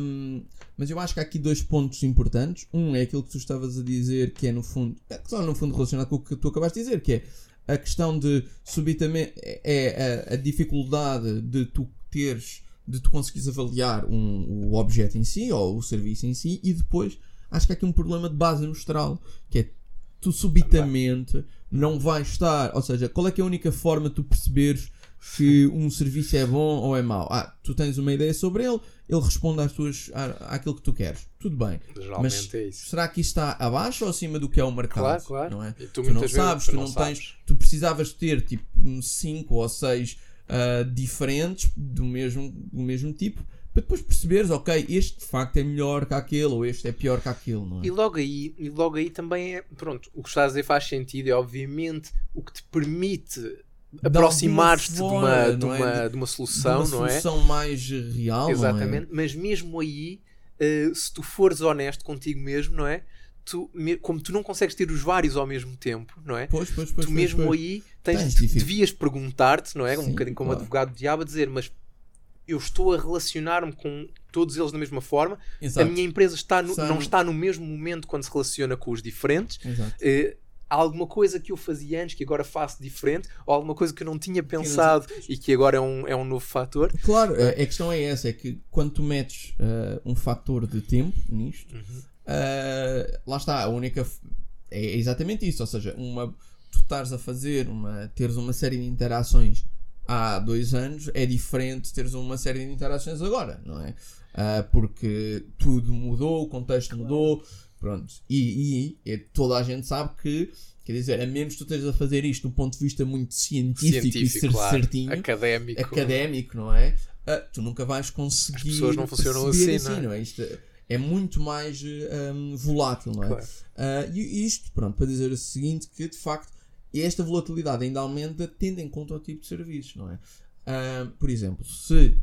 um, mas eu acho que há aqui dois pontos importantes. Um é aquilo que tu estavas a dizer, que é no fundo, é que no fundo relacionado com o que tu acabaste de dizer, que é a questão de subitamente é, é a, a dificuldade de tu teres de tu conseguires avaliar um, o objeto em si ou o serviço em si e depois acho que há aqui um problema de base amostral que é tu subitamente não vais estar, ou seja, qual é que é a única forma de tu perceberes que um serviço é bom ou é mau? Ah, tu tens uma ideia sobre ele, ele responde às tuas, à, àquilo que tu queres. Tudo bem. Geralmente mas é isso. será que isso está abaixo ou acima do que é o mercado? Claro, claro. Não é? tu, tu não sabes, tu não, não tens, tu precisavas ter tipo 5 ou 6 uh, diferentes do mesmo, do mesmo tipo para depois perceberes, ok, este de facto é melhor que aquele ou este é pior que aquele, não é? E logo aí, e logo aí também é, pronto, o que estás a dizer faz sentido, é obviamente o que te permite aproximar-te de uma, de, uma, é? de uma solução, de uma não é? solução mais real, é? Exatamente, mas mesmo aí, uh, se tu fores honesto contigo mesmo, não é? tu, como tu não consegues ter os vários ao mesmo tempo, não é? Pois, pois, pois, tu mesmo pois, aí tens, tens devias perguntar-te, não é? Sim, um bocadinho como claro. advogado do diabo, a dizer, mas eu estou a relacionar-me com todos eles da mesma forma. Exato. A minha empresa está no, não está no mesmo momento quando se relaciona com os diferentes. Uh, há alguma coisa que eu fazia antes que agora faço diferente, ou alguma coisa que eu não tinha pensado e que agora é um, é um novo fator. Claro, a, a questão é essa: é que quando tu metes uh, um fator de tempo nisto, uhum. Uh, lá está, a única. É exatamente isso, ou seja, uma, tu estás a fazer, uma, teres uma série de interações há dois anos é diferente teres uma série de interações agora, não é? Uh, porque tudo mudou, o contexto mudou, pronto. E, e, e, toda a gente sabe que, quer dizer, a menos que tu estejas a fazer isto do ponto de vista muito científico, científico e ser claro. certinho, académico, académico não é? Uh, tu nunca vais conseguir. As pessoas não funcionam assim, assim, não é? Não é? Isto, é muito mais um, volátil, não é? Claro. Uh, e isto, pronto, para dizer o seguinte, que de facto esta volatilidade ainda aumenta tendo em conta o tipo de serviço, não é? Uh, por exemplo, se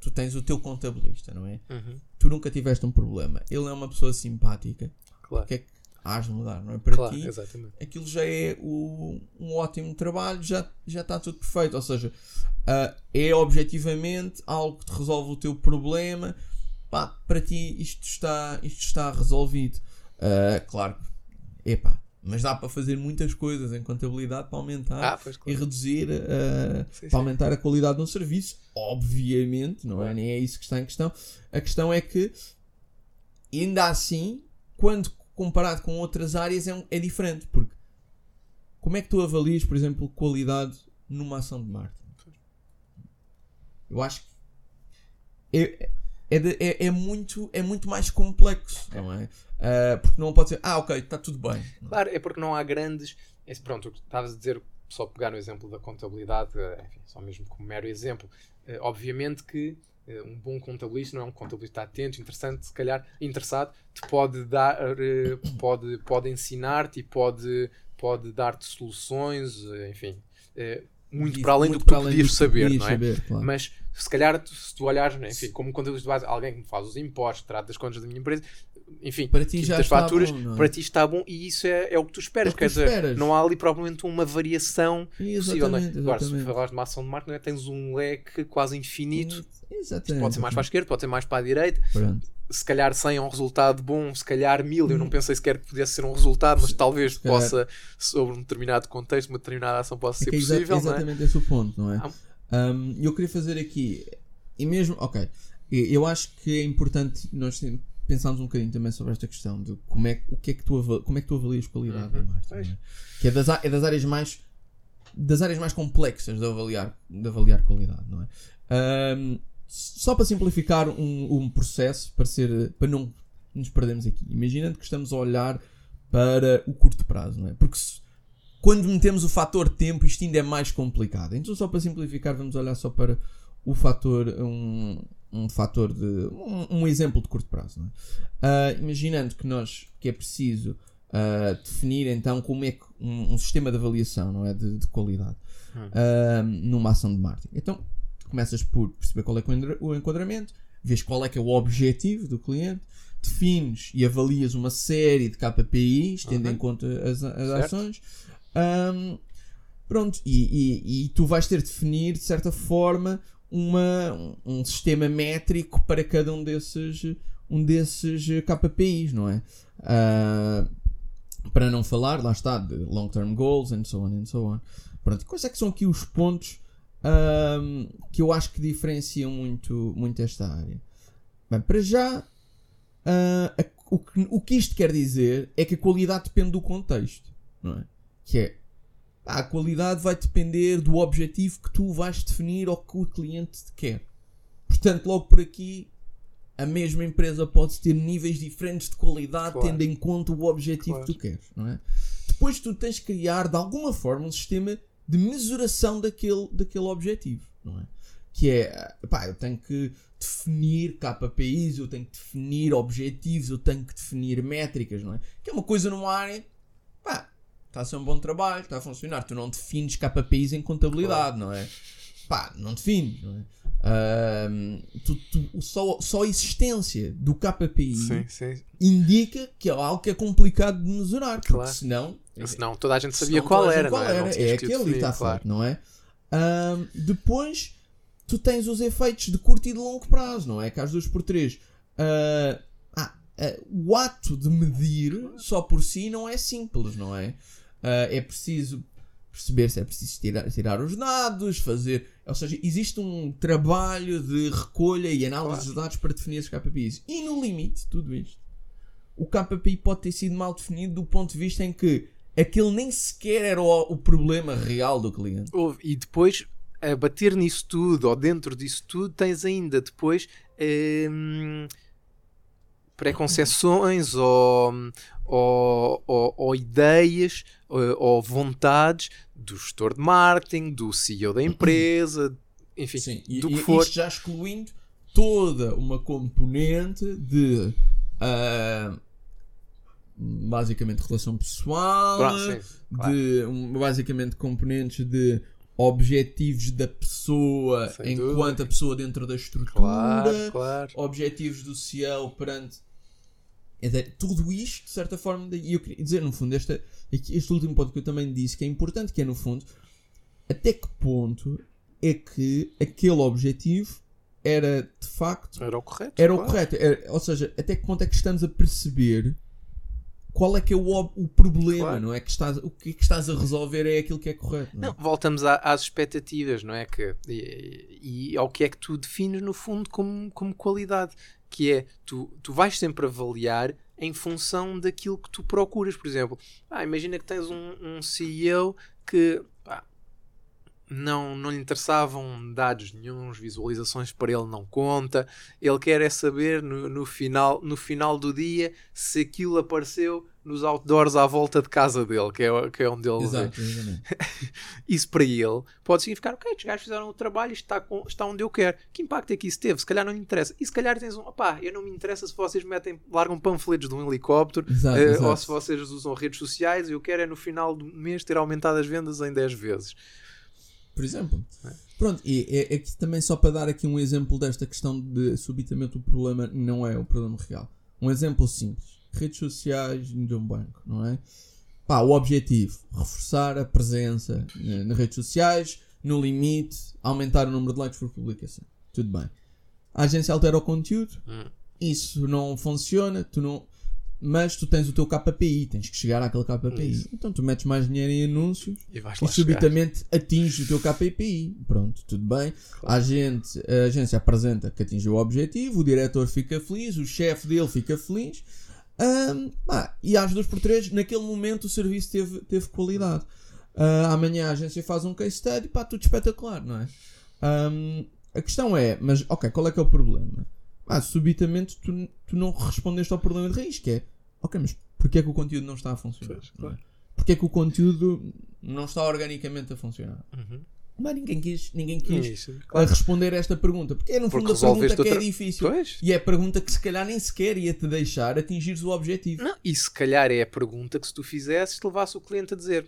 tu tens o teu contabilista, não é? Uhum. Tu nunca tiveste um problema, ele é uma pessoa simpática, claro. o que é que has de mudar, não é? Para claro, ti, exatamente. aquilo já é o, um ótimo trabalho, já, já está tudo perfeito, ou seja, uh, é objetivamente algo que te resolve o teu problema pá, para ti isto está, isto está resolvido. Uh, claro, epá, Mas dá para fazer muitas coisas em contabilidade para aumentar Ah, pois e claro. reduzir, uh, Sim, para aumentar a qualidade de um serviço. Obviamente, não é? Nem é isso que está em questão. A questão é que, ainda assim, quando comparado com outras áreas, é, um- é diferente. Porque como é que tu avalias, por exemplo, qualidade numa ação de marketing? Eu acho que é, é, de- é- é muito, é muito mais complexo, não é? Ah, porque não pode ser, ah, ok, está tudo bem. Claro, é porque não há grandes. é, pronto, estavas a dizer, só pegar no exemplo da contabilidade, eh, enfim, só mesmo como mero exemplo. Eh, obviamente que eh, um bom contabilista não é um contabilista atento, interessante, se calhar interessado, te pode dar, pode, pode ensinar-te e pode, pode dar-te soluções, enfim, muito Isso, para além muito do que tu podias saber, podias não é? saber, claro. Mas se calhar, se tu olhares, né, enfim, como contabilista de base, alguém que me faz os impostos, trata das contas da minha empresa, enfim, Para ti tipo já das faturas, bom, é? para ti está bom e isso é, é o que tu esperas. É Quer dizer, não há ali propriamente uma variação possível. Não é? Exatamente, Agora, se exatamente. falares de uma ação de marketing, é? tens um leque quase infinito. Exatamente. Pode ser mais para a esquerda, pode ser mais para a direita. Pronto. Se calhar 100 é um resultado bom, se calhar 1000 eu não pensei sequer que pudesse ser um resultado, mas talvez Hum. se possa, sobre um determinado contexto, uma determinada ação possa É ser é possível. é? exatamente esse o ponto, não é? Ah. Um, eu queria fazer aqui, e mesmo, ok, eu acho que é importante nós pensarmos um bocadinho também sobre esta questão de como é, o que é que tu, como é que tu avalias qualidade Uhum, não é? que é das, é das áreas mais das áreas mais complexas de avaliar, de avaliar qualidade, não é? Um, só para simplificar um, um processo, para, ser, para não nos perdermos aqui, imaginando que estamos a olhar para o curto prazo, não é? Porque se- quando metemos o fator tempo, isto ainda é mais complicado. Então, só para simplificar, vamos olhar só para o fator, um, um fator de. Um, um exemplo de curto prazo. Não é? Ah, imaginando que nós que é preciso ah, definir então como é que um, um sistema de avaliação não é? de, de qualidade ah, numa ação de marketing. Então começas por perceber qual é é o enquadra- o enquadramento, vês qual é que é o objetivo do cliente, defines e avalias uma série de KPIs, tendo Uhum. em conta as, as ações. Ahm, pronto, e, e- e tu vais ter de definir de certa forma uma, um, um sistema métrico para cada um desses, um desses KPIs, não é? Ah, para não falar, lá está, de long-term goals and so on and so on. Pronto, quais é que são aqui os pontos ahm, que eu acho que diferenciam muito, muito esta área? Bem, para já, ah, a- o, que, o que isto quer dizer é que a qualidade depende do contexto, não é? Que é, a qualidade vai depender do objetivo que tu vais definir ou que o cliente te quer. Portanto, logo por aqui, a mesma empresa pode ter níveis diferentes de qualidade Claro. tendo em conta o objetivo Claro. que tu queres, não é? Depois tu tens de criar, de alguma forma, um sistema de mesuração daquele, daquele objetivo, não é? Que é, pá, eu tenho que definir KPIs, eu tenho que definir objetivos, eu tenho que definir métricas, não é? Que é uma coisa numa área, pá, está a ser um bom trabalho, está a funcionar. Tu não defines KPIs em contabilidade, não é? Pá, não defines, não é? Ahm, tu- tu- só, só a existência do KPI Sim, sim. indica que é algo que é complicado de mesurar, porque Claro. senão Senão toda a gente sabia Senão qual era, qual não é? Não era. tinhas É que o aquele e definir, está claro. não é? Ahm, depois, tu tens os efeitos de curto e de longo prazo, não é? Que às duas por três. Ah, ah, o ato de medir só por si não é simples, não é? Ah, é preciso perceber se é preciso tirar, tirar os dados, fazer. Ou seja, existe um trabalho de recolha e análise Claro. dos dados para definir esses KPIs. E no limite de tudo isto, o KPI pode ter sido mal definido do ponto de vista em que aquele nem sequer era o, o problema real do cliente. E depois, a bater nisso tudo, ou dentro disso tudo, tens ainda depois hum, preconceções ou, ou, ou- ou ideias ou, ou vontades do gestor de marketing, do CEO da empresa, enfim, Sim, e, do que for. isto já excluindo toda uma componente de ah, basicamente relação pessoal, Pronto, sim, claro. de um, basicamente componentes de objetivos da pessoa Sem enquanto dúvida. a pessoa dentro da estrutura, Claro, claro. objetivos do CEO perante tudo isto, de certa forma, e eu queria dizer, no fundo, aqui- este último ponto que eu também disse que é importante, que é, no fundo, até que ponto é que aquele objetivo era, de facto, Era o correto. era o claro. correto. Era- ou seja, até que ponto é que estamos a perceber qual é que é o, o problema, Claro. não é? Que estás, o que é que estás a resolver é aquilo que é correto. Não, é? Não, voltamos à- às expectativas, não é? Que, e, e ao que é que tu defines, no fundo, como, como qualidade. Que é, tu, tu vais sempre avaliar em função daquilo que tu procuras. Por exemplo, ah, imagina que tens um, um CEO que não, não lhe interessavam dados nenhuns, visualizações para ele não conta. Ele quer é saber no, no, final, no final do dia se aquilo apareceu nos outdoors à volta de casa dele, que é, que é onde ele. Exato. Isso para ele pode significar, ok, estes gajos fizeram o trabalho, isto está, com- está onde eu quero. Que impacto é que isso teve? Se calhar não lhe interessa. E se calhar tens um, opá, eu não me interessa se vocês metem, largam panfletos de um helicóptero Exato, eh, exato. ou se vocês usam redes sociais. Eu quero é no final do mês ter aumentado as vendas em 10 vezes. Por exemplo. É. Pronto, e é, é que também só para dar aqui um exemplo desta questão de subitamente o problema não é o problema real. Um exemplo simples. Redes sociais de um banco, não é? Pá, o objetivo, reforçar a presença eh, nas redes sociais, no limite, aumentar o número de likes por publicação. Tudo bem. A agência altera o conteúdo, Hum. isso não funciona, tu não... mas tu tens o teu KPI, tens que chegar àquele KPI. Isso. Então tu metes mais dinheiro em anúncios E e lá chegar. subitamente atinge o teu KPI. Pronto, tudo bem. A, agente, a agência apresenta que atingiu o objetivo, o diretor fica feliz, o chefe dele fica feliz. Ahm, pá, e às duas por três, naquele momento o serviço teve, teve qualidade. Ah, amanhã a agência faz um case study, pá, tudo espetacular, não é? Ahm, a questão é, mas ok, qual é que é o problema? Ah, subitamente tu, tu não respondeste ao problema de raiz, que é, ok, mas porquê é que o conteúdo não está a funcionar? Pois, é? claro. Porquê é que o conteúdo não está organicamente a funcionar? Uhum. Mas ninguém quis, ninguém quis Isso, claro. responder a esta pergunta. Porque é no Porque fundo a pergunta que é difícil. Pois. E é a pergunta que se calhar nem sequer ia te deixar atingires o objetivo. Não, e se calhar é a pergunta que se tu fizesses te levasse o cliente a dizer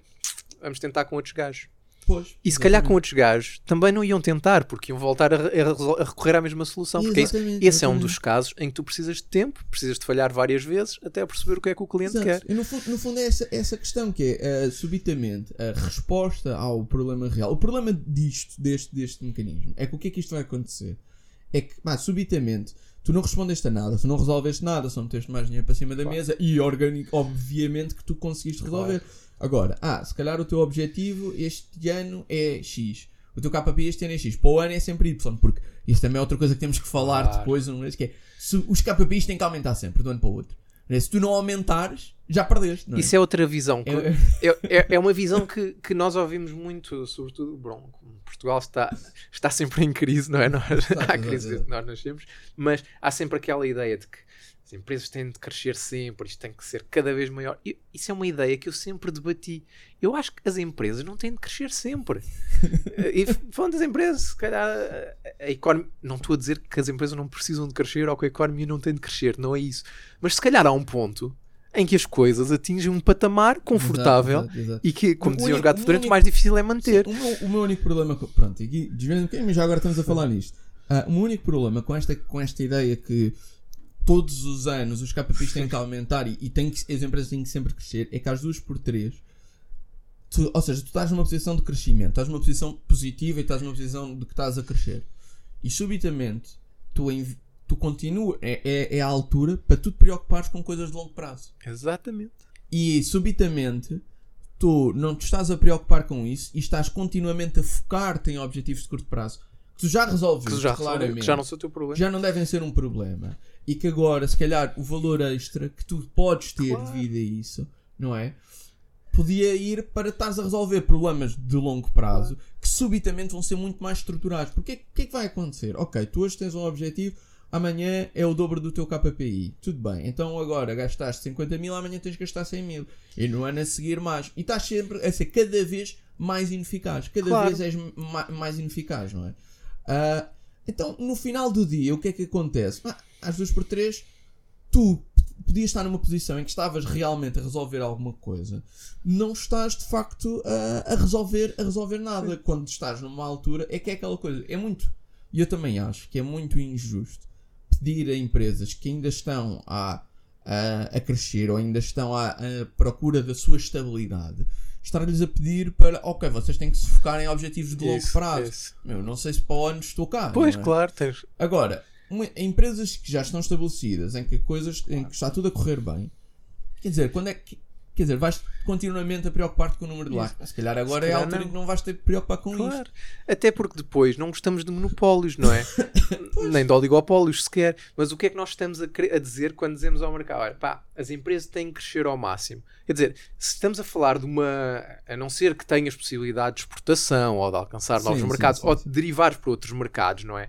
vamos tentar com outros gajos. Pois, E se calhar com outros gajos também não iam tentar, porque iam voltar a, a- a recorrer à mesma solução. Porque é isso- Exatamente, esse é um dos casos em que tu precisas de tempo, precisas de falhar várias vezes até perceber o que é que o cliente Exato. quer. E no, fundo, no fundo é essa, essa questão que é, uh, subitamente, a resposta ao problema real. O problema disto, deste, deste mecanismo, é que o que é que isto vai acontecer? É que, pá, subitamente, tu não respondeste a nada, tu não resolveste nada, só meteste mais dinheiro para cima da Claro. mesa e, orgânico, obviamente, que tu conseguiste resolver. Agora, ah, se calhar o teu objetivo este ano é X. O teu KPI este ano é X. Para o ano é sempre Y, porque isso também é outra coisa que temos que falar Claro. depois, um mês, que é se os KPIs têm que aumentar sempre, de um ano para o outro. Se tu não aumentares, já perdeste. É? Isso é outra visão. É- É, é, é uma visão que, que nós ouvimos muito, sobretudo, como Portugal está, está sempre em crise, não é? Nós, há crise desde que nós nascemos, mas há sempre aquela ideia de que as empresas têm de crescer sempre, isto tem que ser cada vez maior. E isso é uma ideia que eu sempre debati. Eu acho que as empresas não têm de crescer sempre. e falando das empresas, se calhar a, a economia. Não estou a dizer que as empresas não precisam de crescer ou que a economia não tem de crescer, não é isso. Mas se calhar há um ponto em que as coisas atingem um patamar confortável Exato, exato, exato. e que, como O diziam os único- gatos o durante, único- mais difícil é manter. Sim, o, meu, o meu único problema com. Pronto, aqui já agora estamos a falar nisto. Ah, o meu único problema com esta, com esta ideia que todos os anos os KPIs têm que aumentar e, e tem que, as empresas têm que sempre crescer é que às duas por três. tu- ou seja, tu estás numa posição de crescimento, estás numa posição positiva e estás numa posição de que estás a crescer. E subitamente tu, em- tu continuas, é, é, é a altura para tu te preocupares com coisas de longo prazo. Exatamente. E subitamente tu não te estás a preocupar com isso e estás continuamente a focar-te em objetivos de curto prazo que tu já resolveste, Que já, claramente, que já não são o teu problema. já não devem ser um problema e que agora, se calhar, o valor extra que tu podes ter Claro. devido a isso, não é? Podia ir para estares a resolver problemas de longo prazo que subitamente vão ser muito mais estruturados. Porque o que, é- que é vai acontecer? Ok, tu hoje tens um objetivo, amanhã é o dobro do teu KPI. Tudo bem, então agora gastaste 50 mil, amanhã tens que gastar 100 mil. E no ano a seguir mais. E estás sempre a ser cada vez mais ineficaz. Cada Claro. vez és ma- mais ineficaz, não é? Ah, então, no final do dia, o que é que acontece? Ah, às duas por três, tu podias estar numa posição em que estavas realmente a resolver alguma coisa, não estás de facto a, a resolver, a resolver nada. Quando estás numa altura, é que é aquela coisa. É muito. E eu também acho que é muito injusto pedir a empresas que ainda estão a, a, a crescer ou ainda estão à, à procura da sua estabilidade. Estar-lhes a pedir para, ok, vocês têm que se focar em objetivos de longo Isso, prazo. isso. Meu, não sei se para o ano estou cá. Pois, é? claro, tens. Agora, uma- empresas que já estão estabelecidas, em que coisas, em que está tudo a correr bem, Quer dizer, quando é que. Quer dizer, vais continuamente a preocupar-te com o número de likes. Se calhar agora Se é a calhar altura não. em que não vais ter que preocupar com isto. Claro. Até porque depois não gostamos de monopólios, não é? Nem de oligopólios sequer. Mas o que é que nós estamos a, a dizer quando dizemos ao mercado? Olha, pá, as empresas têm que crescer ao máximo. Quer dizer, se estamos a falar de uma. A não ser que tenhas possibilidade de exportação ou de alcançar novos sim, mercados sim, ou sim. de derivar para outros mercados, não é?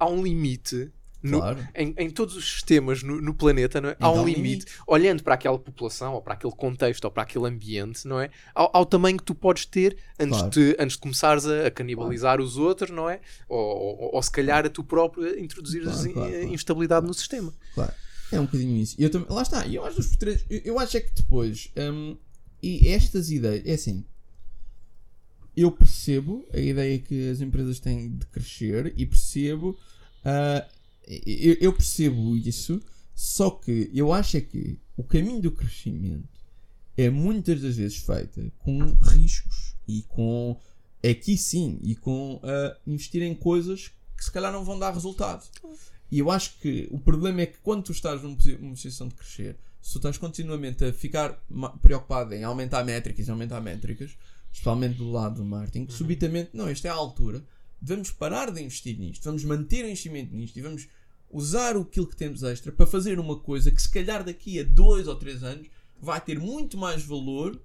Há um limite. no- Claro. em, em todos os sistemas no, no planeta, não é? há Então, um há um limite, olhando para aquela população, ou para aquele contexto, ou para aquele ambiente, não é? Ao, ao tamanho que tu podes ter antes, Claro. de, antes de começares a, a canibalizar os outros, não é? Ou, ou, ou se calhar a tu próprio introduzir Claro, claro, claro. instabilidade no sistema. Claro. É um bocadinho isso. Eu também, lá está. Eu acho, os três- eu, eu acho é que depois. hum, e estas ideias. É assim. Eu percebo a ideia que as empresas têm de crescer e percebo. Ah, eu, eu percebo isso. Só que eu acho é que o caminho do crescimento é muitas das vezes feita com riscos e com. Aqui sim, e com ah, investir em coisas que se calhar não vão dar resultado. E eu acho que o problema é que quando tu estás numa posi- numa posição de crescer, se tu estás continuamente a ficar preocupado em aumentar métricas e aumentar métricas, especialmente do lado do marketing, subitamente, não, esta é a altura, vamos parar de investir nisto, vamos manter o investimento nisto e vamos usar aquilo que temos extra para fazer uma coisa que se calhar daqui a dois ou três anos vai ter muito mais valor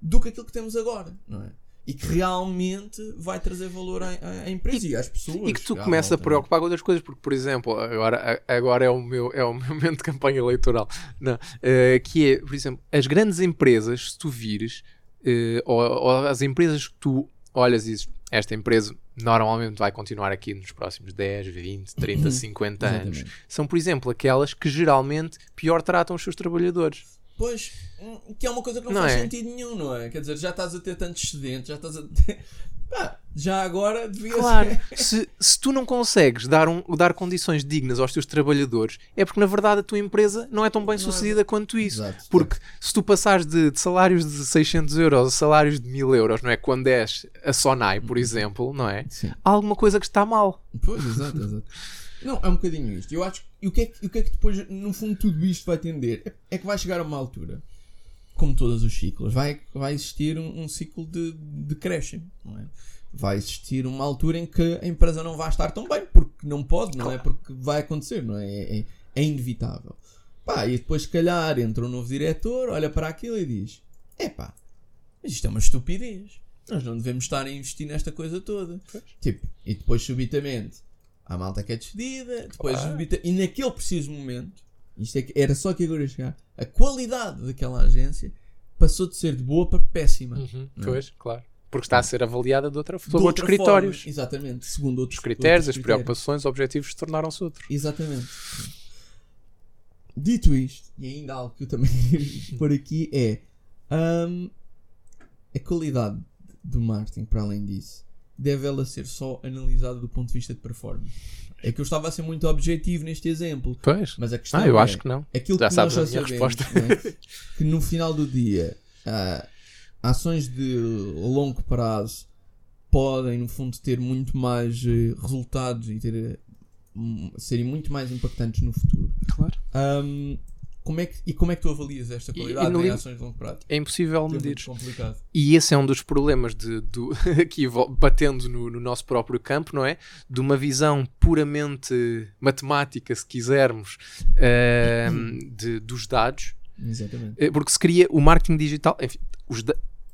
do que aquilo que temos agora, não é? E que realmente vai trazer valor à, empresa e, às pessoas. E que tu começas a é? preocupar com outras coisas, porque, por exemplo, agora, agora é, o meu, é o meu momento de campanha eleitoral, não, eh, que é, por exemplo, as grandes empresas, se tu vires, eh, ou, ou as empresas que tu olhas e dizes, esta empresa normalmente vai continuar aqui nos próximos 10, 20, 30, 50 anos. Exatamente. são, por exemplo, aquelas que geralmente pior tratam os seus trabalhadores. Pois, hum, que é uma coisa que não, Não faz é? sentido nenhum, não é? Quer dizer, já estás a ter tantos excedentes, já estás a ter. Pá, já agora devia Claro, ser. se, se tu não consegues dar, um, dar condições dignas aos teus trabalhadores, é porque na verdade a tua empresa não é tão bem sucedida quanto isso. Exato. Porque se tu passares de, de salários de 600 euros a salários de 1000 euros, não é? Quando és a Sonai, por exemplo, não é? Sim. Há alguma coisa que está mal. Pois, exato, exato. Não, é um bocadinho isto. Eu acho e o que, é que, o que é que depois, no fundo, tudo isto vai tender? É, é que vai chegar a uma altura, como todos os ciclos, vai, vai existir um, um ciclo de, de crescimento, não é? Vai existir uma altura em que a empresa não vai estar tão bem, porque não pode, não é? Porque vai acontecer, não é? É, é- é inevitável. Pá, e depois, se calhar, entra um novo diretor, olha para aquilo e diz: Epá, mas isto é uma estupidez. Nós não devemos estar a investir nesta coisa toda. Tipo, e depois, subitamente, há malta que é despedida, depois, subita- e naquele preciso momento, isto é que era só que agora ia chegar, a qualidade daquela agência passou de ser de boa para péssima. Uhum, é? Pois, claro. Porque está a ser avaliada de outra forma, outros critérios. forma, exatamente, segundo outros Os critérios, outros as preocupações, os objetivos tornaram-se outros. Exatamente. Dito isto, e ainda algo que eu também pôr aqui é hum, a qualidade do marketing, para além disso, deve ela ser só analisada do ponto de vista de performance. É que eu estava a ser muito objetivo neste exemplo, Pois. mas a questão Ah, eu é, acho que não. aquilo Já que nós sabes já a minha sabemos resposta. né, que no final do dia ah, ações de longo prazo podem no fundo ter muito mais eh, resultados e ter eh, serem muito mais impactantes no futuro Claro. Ahm, como é que, e como é que tu avalias esta E- qualidade e no em livro- ações de longo prazo? É impossível É medir. complicado. E esse é um dos problemas de, do, aqui batendo no, no nosso próprio campo, não é? De uma visão puramente matemática, se quisermos, ehm, de- dos dados, Exatamente. Eh, porque se cria o marketing digital, enfim, os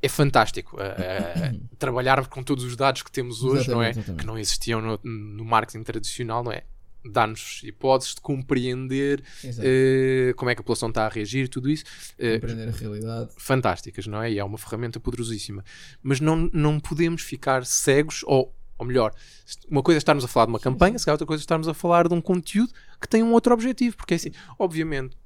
é fantástico trabalhar com todos os dados que temos hoje, não é? Exatamente, exatamente. Que não existiam no, no marketing tradicional, não é? Dá-nos hipóteses de compreender eh, como é que a população está a reagir, tudo isso. Eh, Compreender a realidade. fantásticas, não é? E é uma ferramenta poderosíssima. Mas não, não podemos ficar cegos, ou, ou melhor, uma coisa é estarmos a falar de uma campanha, se calhar outra coisa é estarmos a falar de um conteúdo que tem um outro objetivo. Porque assim, obviamente,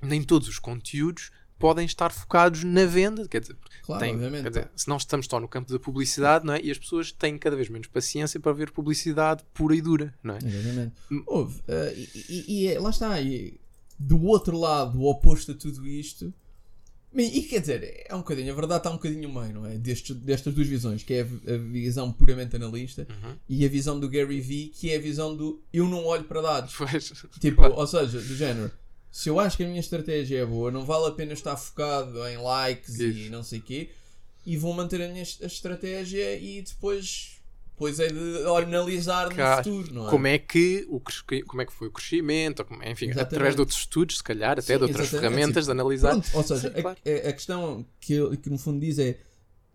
nem todos os conteúdos podem estar focados na venda, quer dizer, Claro, tem- quer dizer, se não estamos só no campo da publicidade, não é? E as pessoas têm cada vez menos paciência para ver publicidade pura e dura, não é? Exatamente. Hum. Houve. eh, e, e- e é- lá está. E, do outro lado, o oposto a tudo isto. E, quer dizer, é um bocadinho, a verdade está um bocadinho meio, não é? Destas duas visões, que é a, a visão puramente analista Uhum. e a visão do Gary Vee, que é a visão do eu não olho para dados. Pois, Tipo, Claro. ou seja, do género, Se eu acho que a minha estratégia é boa, não vale a pena estar focado em likes e Isso. não sei o quê, e vou manter a minha estratégia e depois, depois é de analisar Claro. no futuro, não é? Como é que o como é que foi o crescimento, enfim, Exatamente. através de outros estudos, se calhar, até Sim, de outras exatamente. ferramentas de analisar. Pronto, ou seja, Sim, a- claro. a, questão que, que no fundo diz é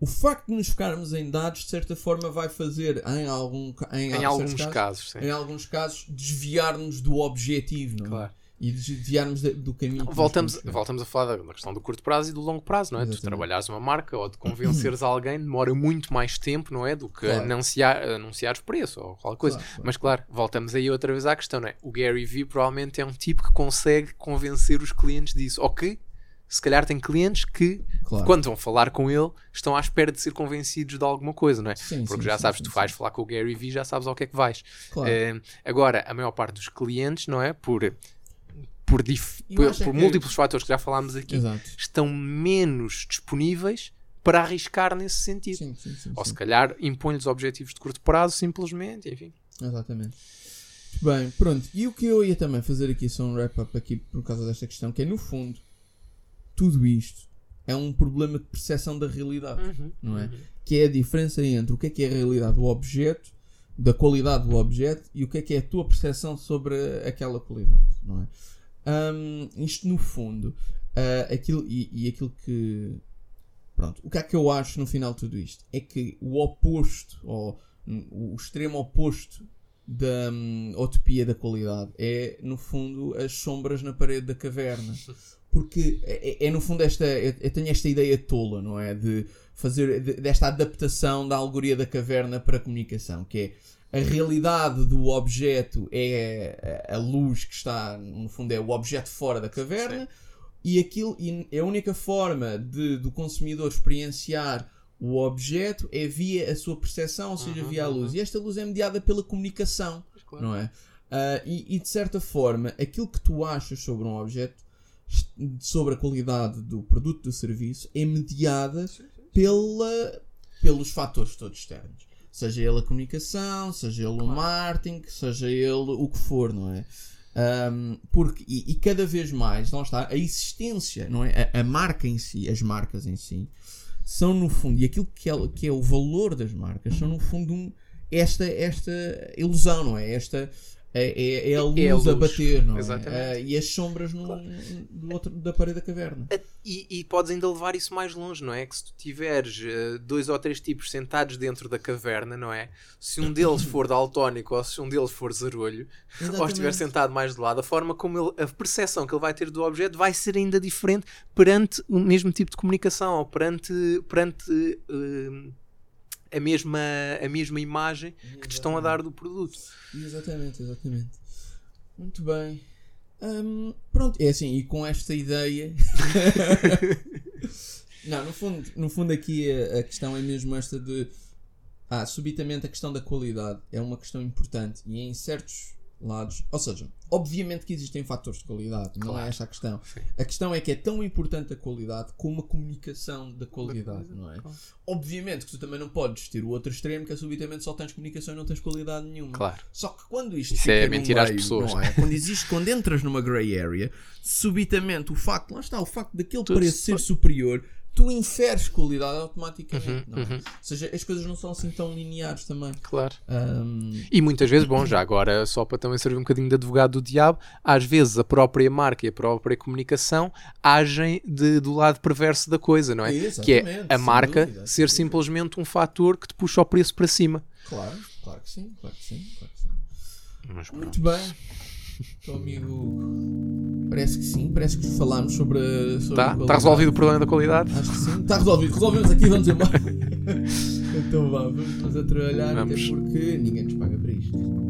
o facto de nos focarmos em dados, de certa forma, vai fazer em, algum, em, Em alguns casos, casos, em alguns casos, desviar-nos do objetivo, não é? Claro. E desviar-nos de- do caminho. Voltamos, voltamos a falar da questão do curto prazo e do longo prazo, não é? Tu Exatamente. trabalhares uma marca ou de convenceres alguém demora muito mais tempo, não é? Do que Claro. anunciar, anunciares preço ou qualquer coisa. Claro, claro. Mas claro, voltamos aí outra vez à questão, não é? O Gary Vee provavelmente é um tipo que consegue convencer os clientes disso. Que, se calhar, tem clientes que, Claro. quando vão falar com ele, estão à espera de ser convencidos de alguma coisa, não é? Sim, Porque sim, já sabes, sim, tu vais falar com o Gary Vee, já sabes ao que é que vais. Claro. Eh, agora, a maior parte dos clientes, não é? Por, por, dif- por, é por que- múltiplos fatores que já falámos aqui, Exato. estão menos disponíveis para arriscar nesse sentido. Sim, sim, sim. Ou se calhar impõe-lhes objetivos de curto prazo, simplesmente, enfim. Exatamente. Bem, pronto. E o que eu ia também fazer aqui, só um wrap-up aqui por causa desta questão, que é no fundo, tudo isto é um problema de percepção da realidade, não é? Que é a diferença entre o que é que é a realidade do objeto, da qualidade do objeto, e o que é que é a tua percepção sobre aquela qualidade, não é? Hum, isto no fundo, ah, aquilo, e, e aquilo que. Pronto, o que é que eu acho no final de tudo isto? É que o oposto, ou hum, o extremo oposto da hum, utopia da qualidade é, no fundo, as sombras na parede da caverna. Porque é, é- é, no fundo esta. Eu, eu tenho esta ideia tola, não é? De fazer de- desta adaptação da alegoria da caverna para a comunicação, que é a realidade do objeto é a- luz que está, no fundo, é o objeto fora da caverna, e aquilo e a única forma de, do consumidor experienciar o objeto é via a sua percepção, ou seja, Uhum, via a luz. uhum. E esta luz é mediada pela comunicação, não é? Ah, e, e, de certa forma, aquilo que tu achas sobre um objeto, sobre a qualidade do produto do serviço, é mediada pela, pelos fatores todos externos. Seja ele a comunicação, seja ele o marketing, seja ele o que for, não é? Ahm, porque, e, e cada vez mais, lá está, a existência, não é? A, a marca em si, as marcas em si, são no fundo, e aquilo que é, que é o valor das marcas, são no fundo um, esta, esta ilusão, não é? Esta é, é, é a luz, É a a luz, bater, não é? exatamente. Ah, e as sombras no, do outro, da parede da caverna. E, e podes ainda levar isso mais longe, não é? Que se tu tiveres eh, dois ou três tipos sentados dentro da caverna, não é? Se um deles for daltónico ou se um deles for zarolho, ou estiver sentado mais de lado, a forma como ele, a percepção que ele vai ter do objeto vai ser ainda diferente perante o mesmo tipo de comunicação ou perante, perante eh, a, mesma, a mesma imagem que te estão a dar do produto. Exatamente, exatamente. Muito bem. Hum, pronto, é assim, e com esta ideia. Não, no fundo, no fundo aqui a, a questão é mesmo esta de. Ah, subitamente a questão da qualidade é uma questão importante e em certos lados. Ou seja, obviamente que existem fatores de qualidade, não é Claro. esta a questão. Sim. A questão é que é tão importante a qualidade como a comunicação da qualidade, não é? claro. Obviamente que tu também não podes ter o outro extremo que é subitamente só tens comunicação e não tens qualidade nenhuma. Claro. Só que quando isto Isso é mentir às pessoas. não é? quando existe, quando entras numa grey area, subitamente o facto, lá está, o facto daquele Tudo ser superior, tu inferes qualidade automaticamente. Uhum, não é? uhum. Ou seja, as coisas não são assim tão lineares também. Claro. Ahm, E muitas vezes, bom, já agora, só para também servir um bocadinho de advogado do diabo, às vezes a própria marca e a própria comunicação agem de- do lado perverso da coisa, não é? Exatamente, que é a marca dúvida, ser simplesmente um fator que te puxa o preço para cima. claro, claro que sim, claro que sim, claro que sim. Muito bem. Então, amigo, parece que sim, parece que falámos sobre a Tá? Está resolvido o problema da qualidade? Acho que sim. Está resolvido. Resolvemos aqui, vamos embora. então vá, vamos, vamos a trabalhar, Vamos. até porque ninguém nos paga para isto.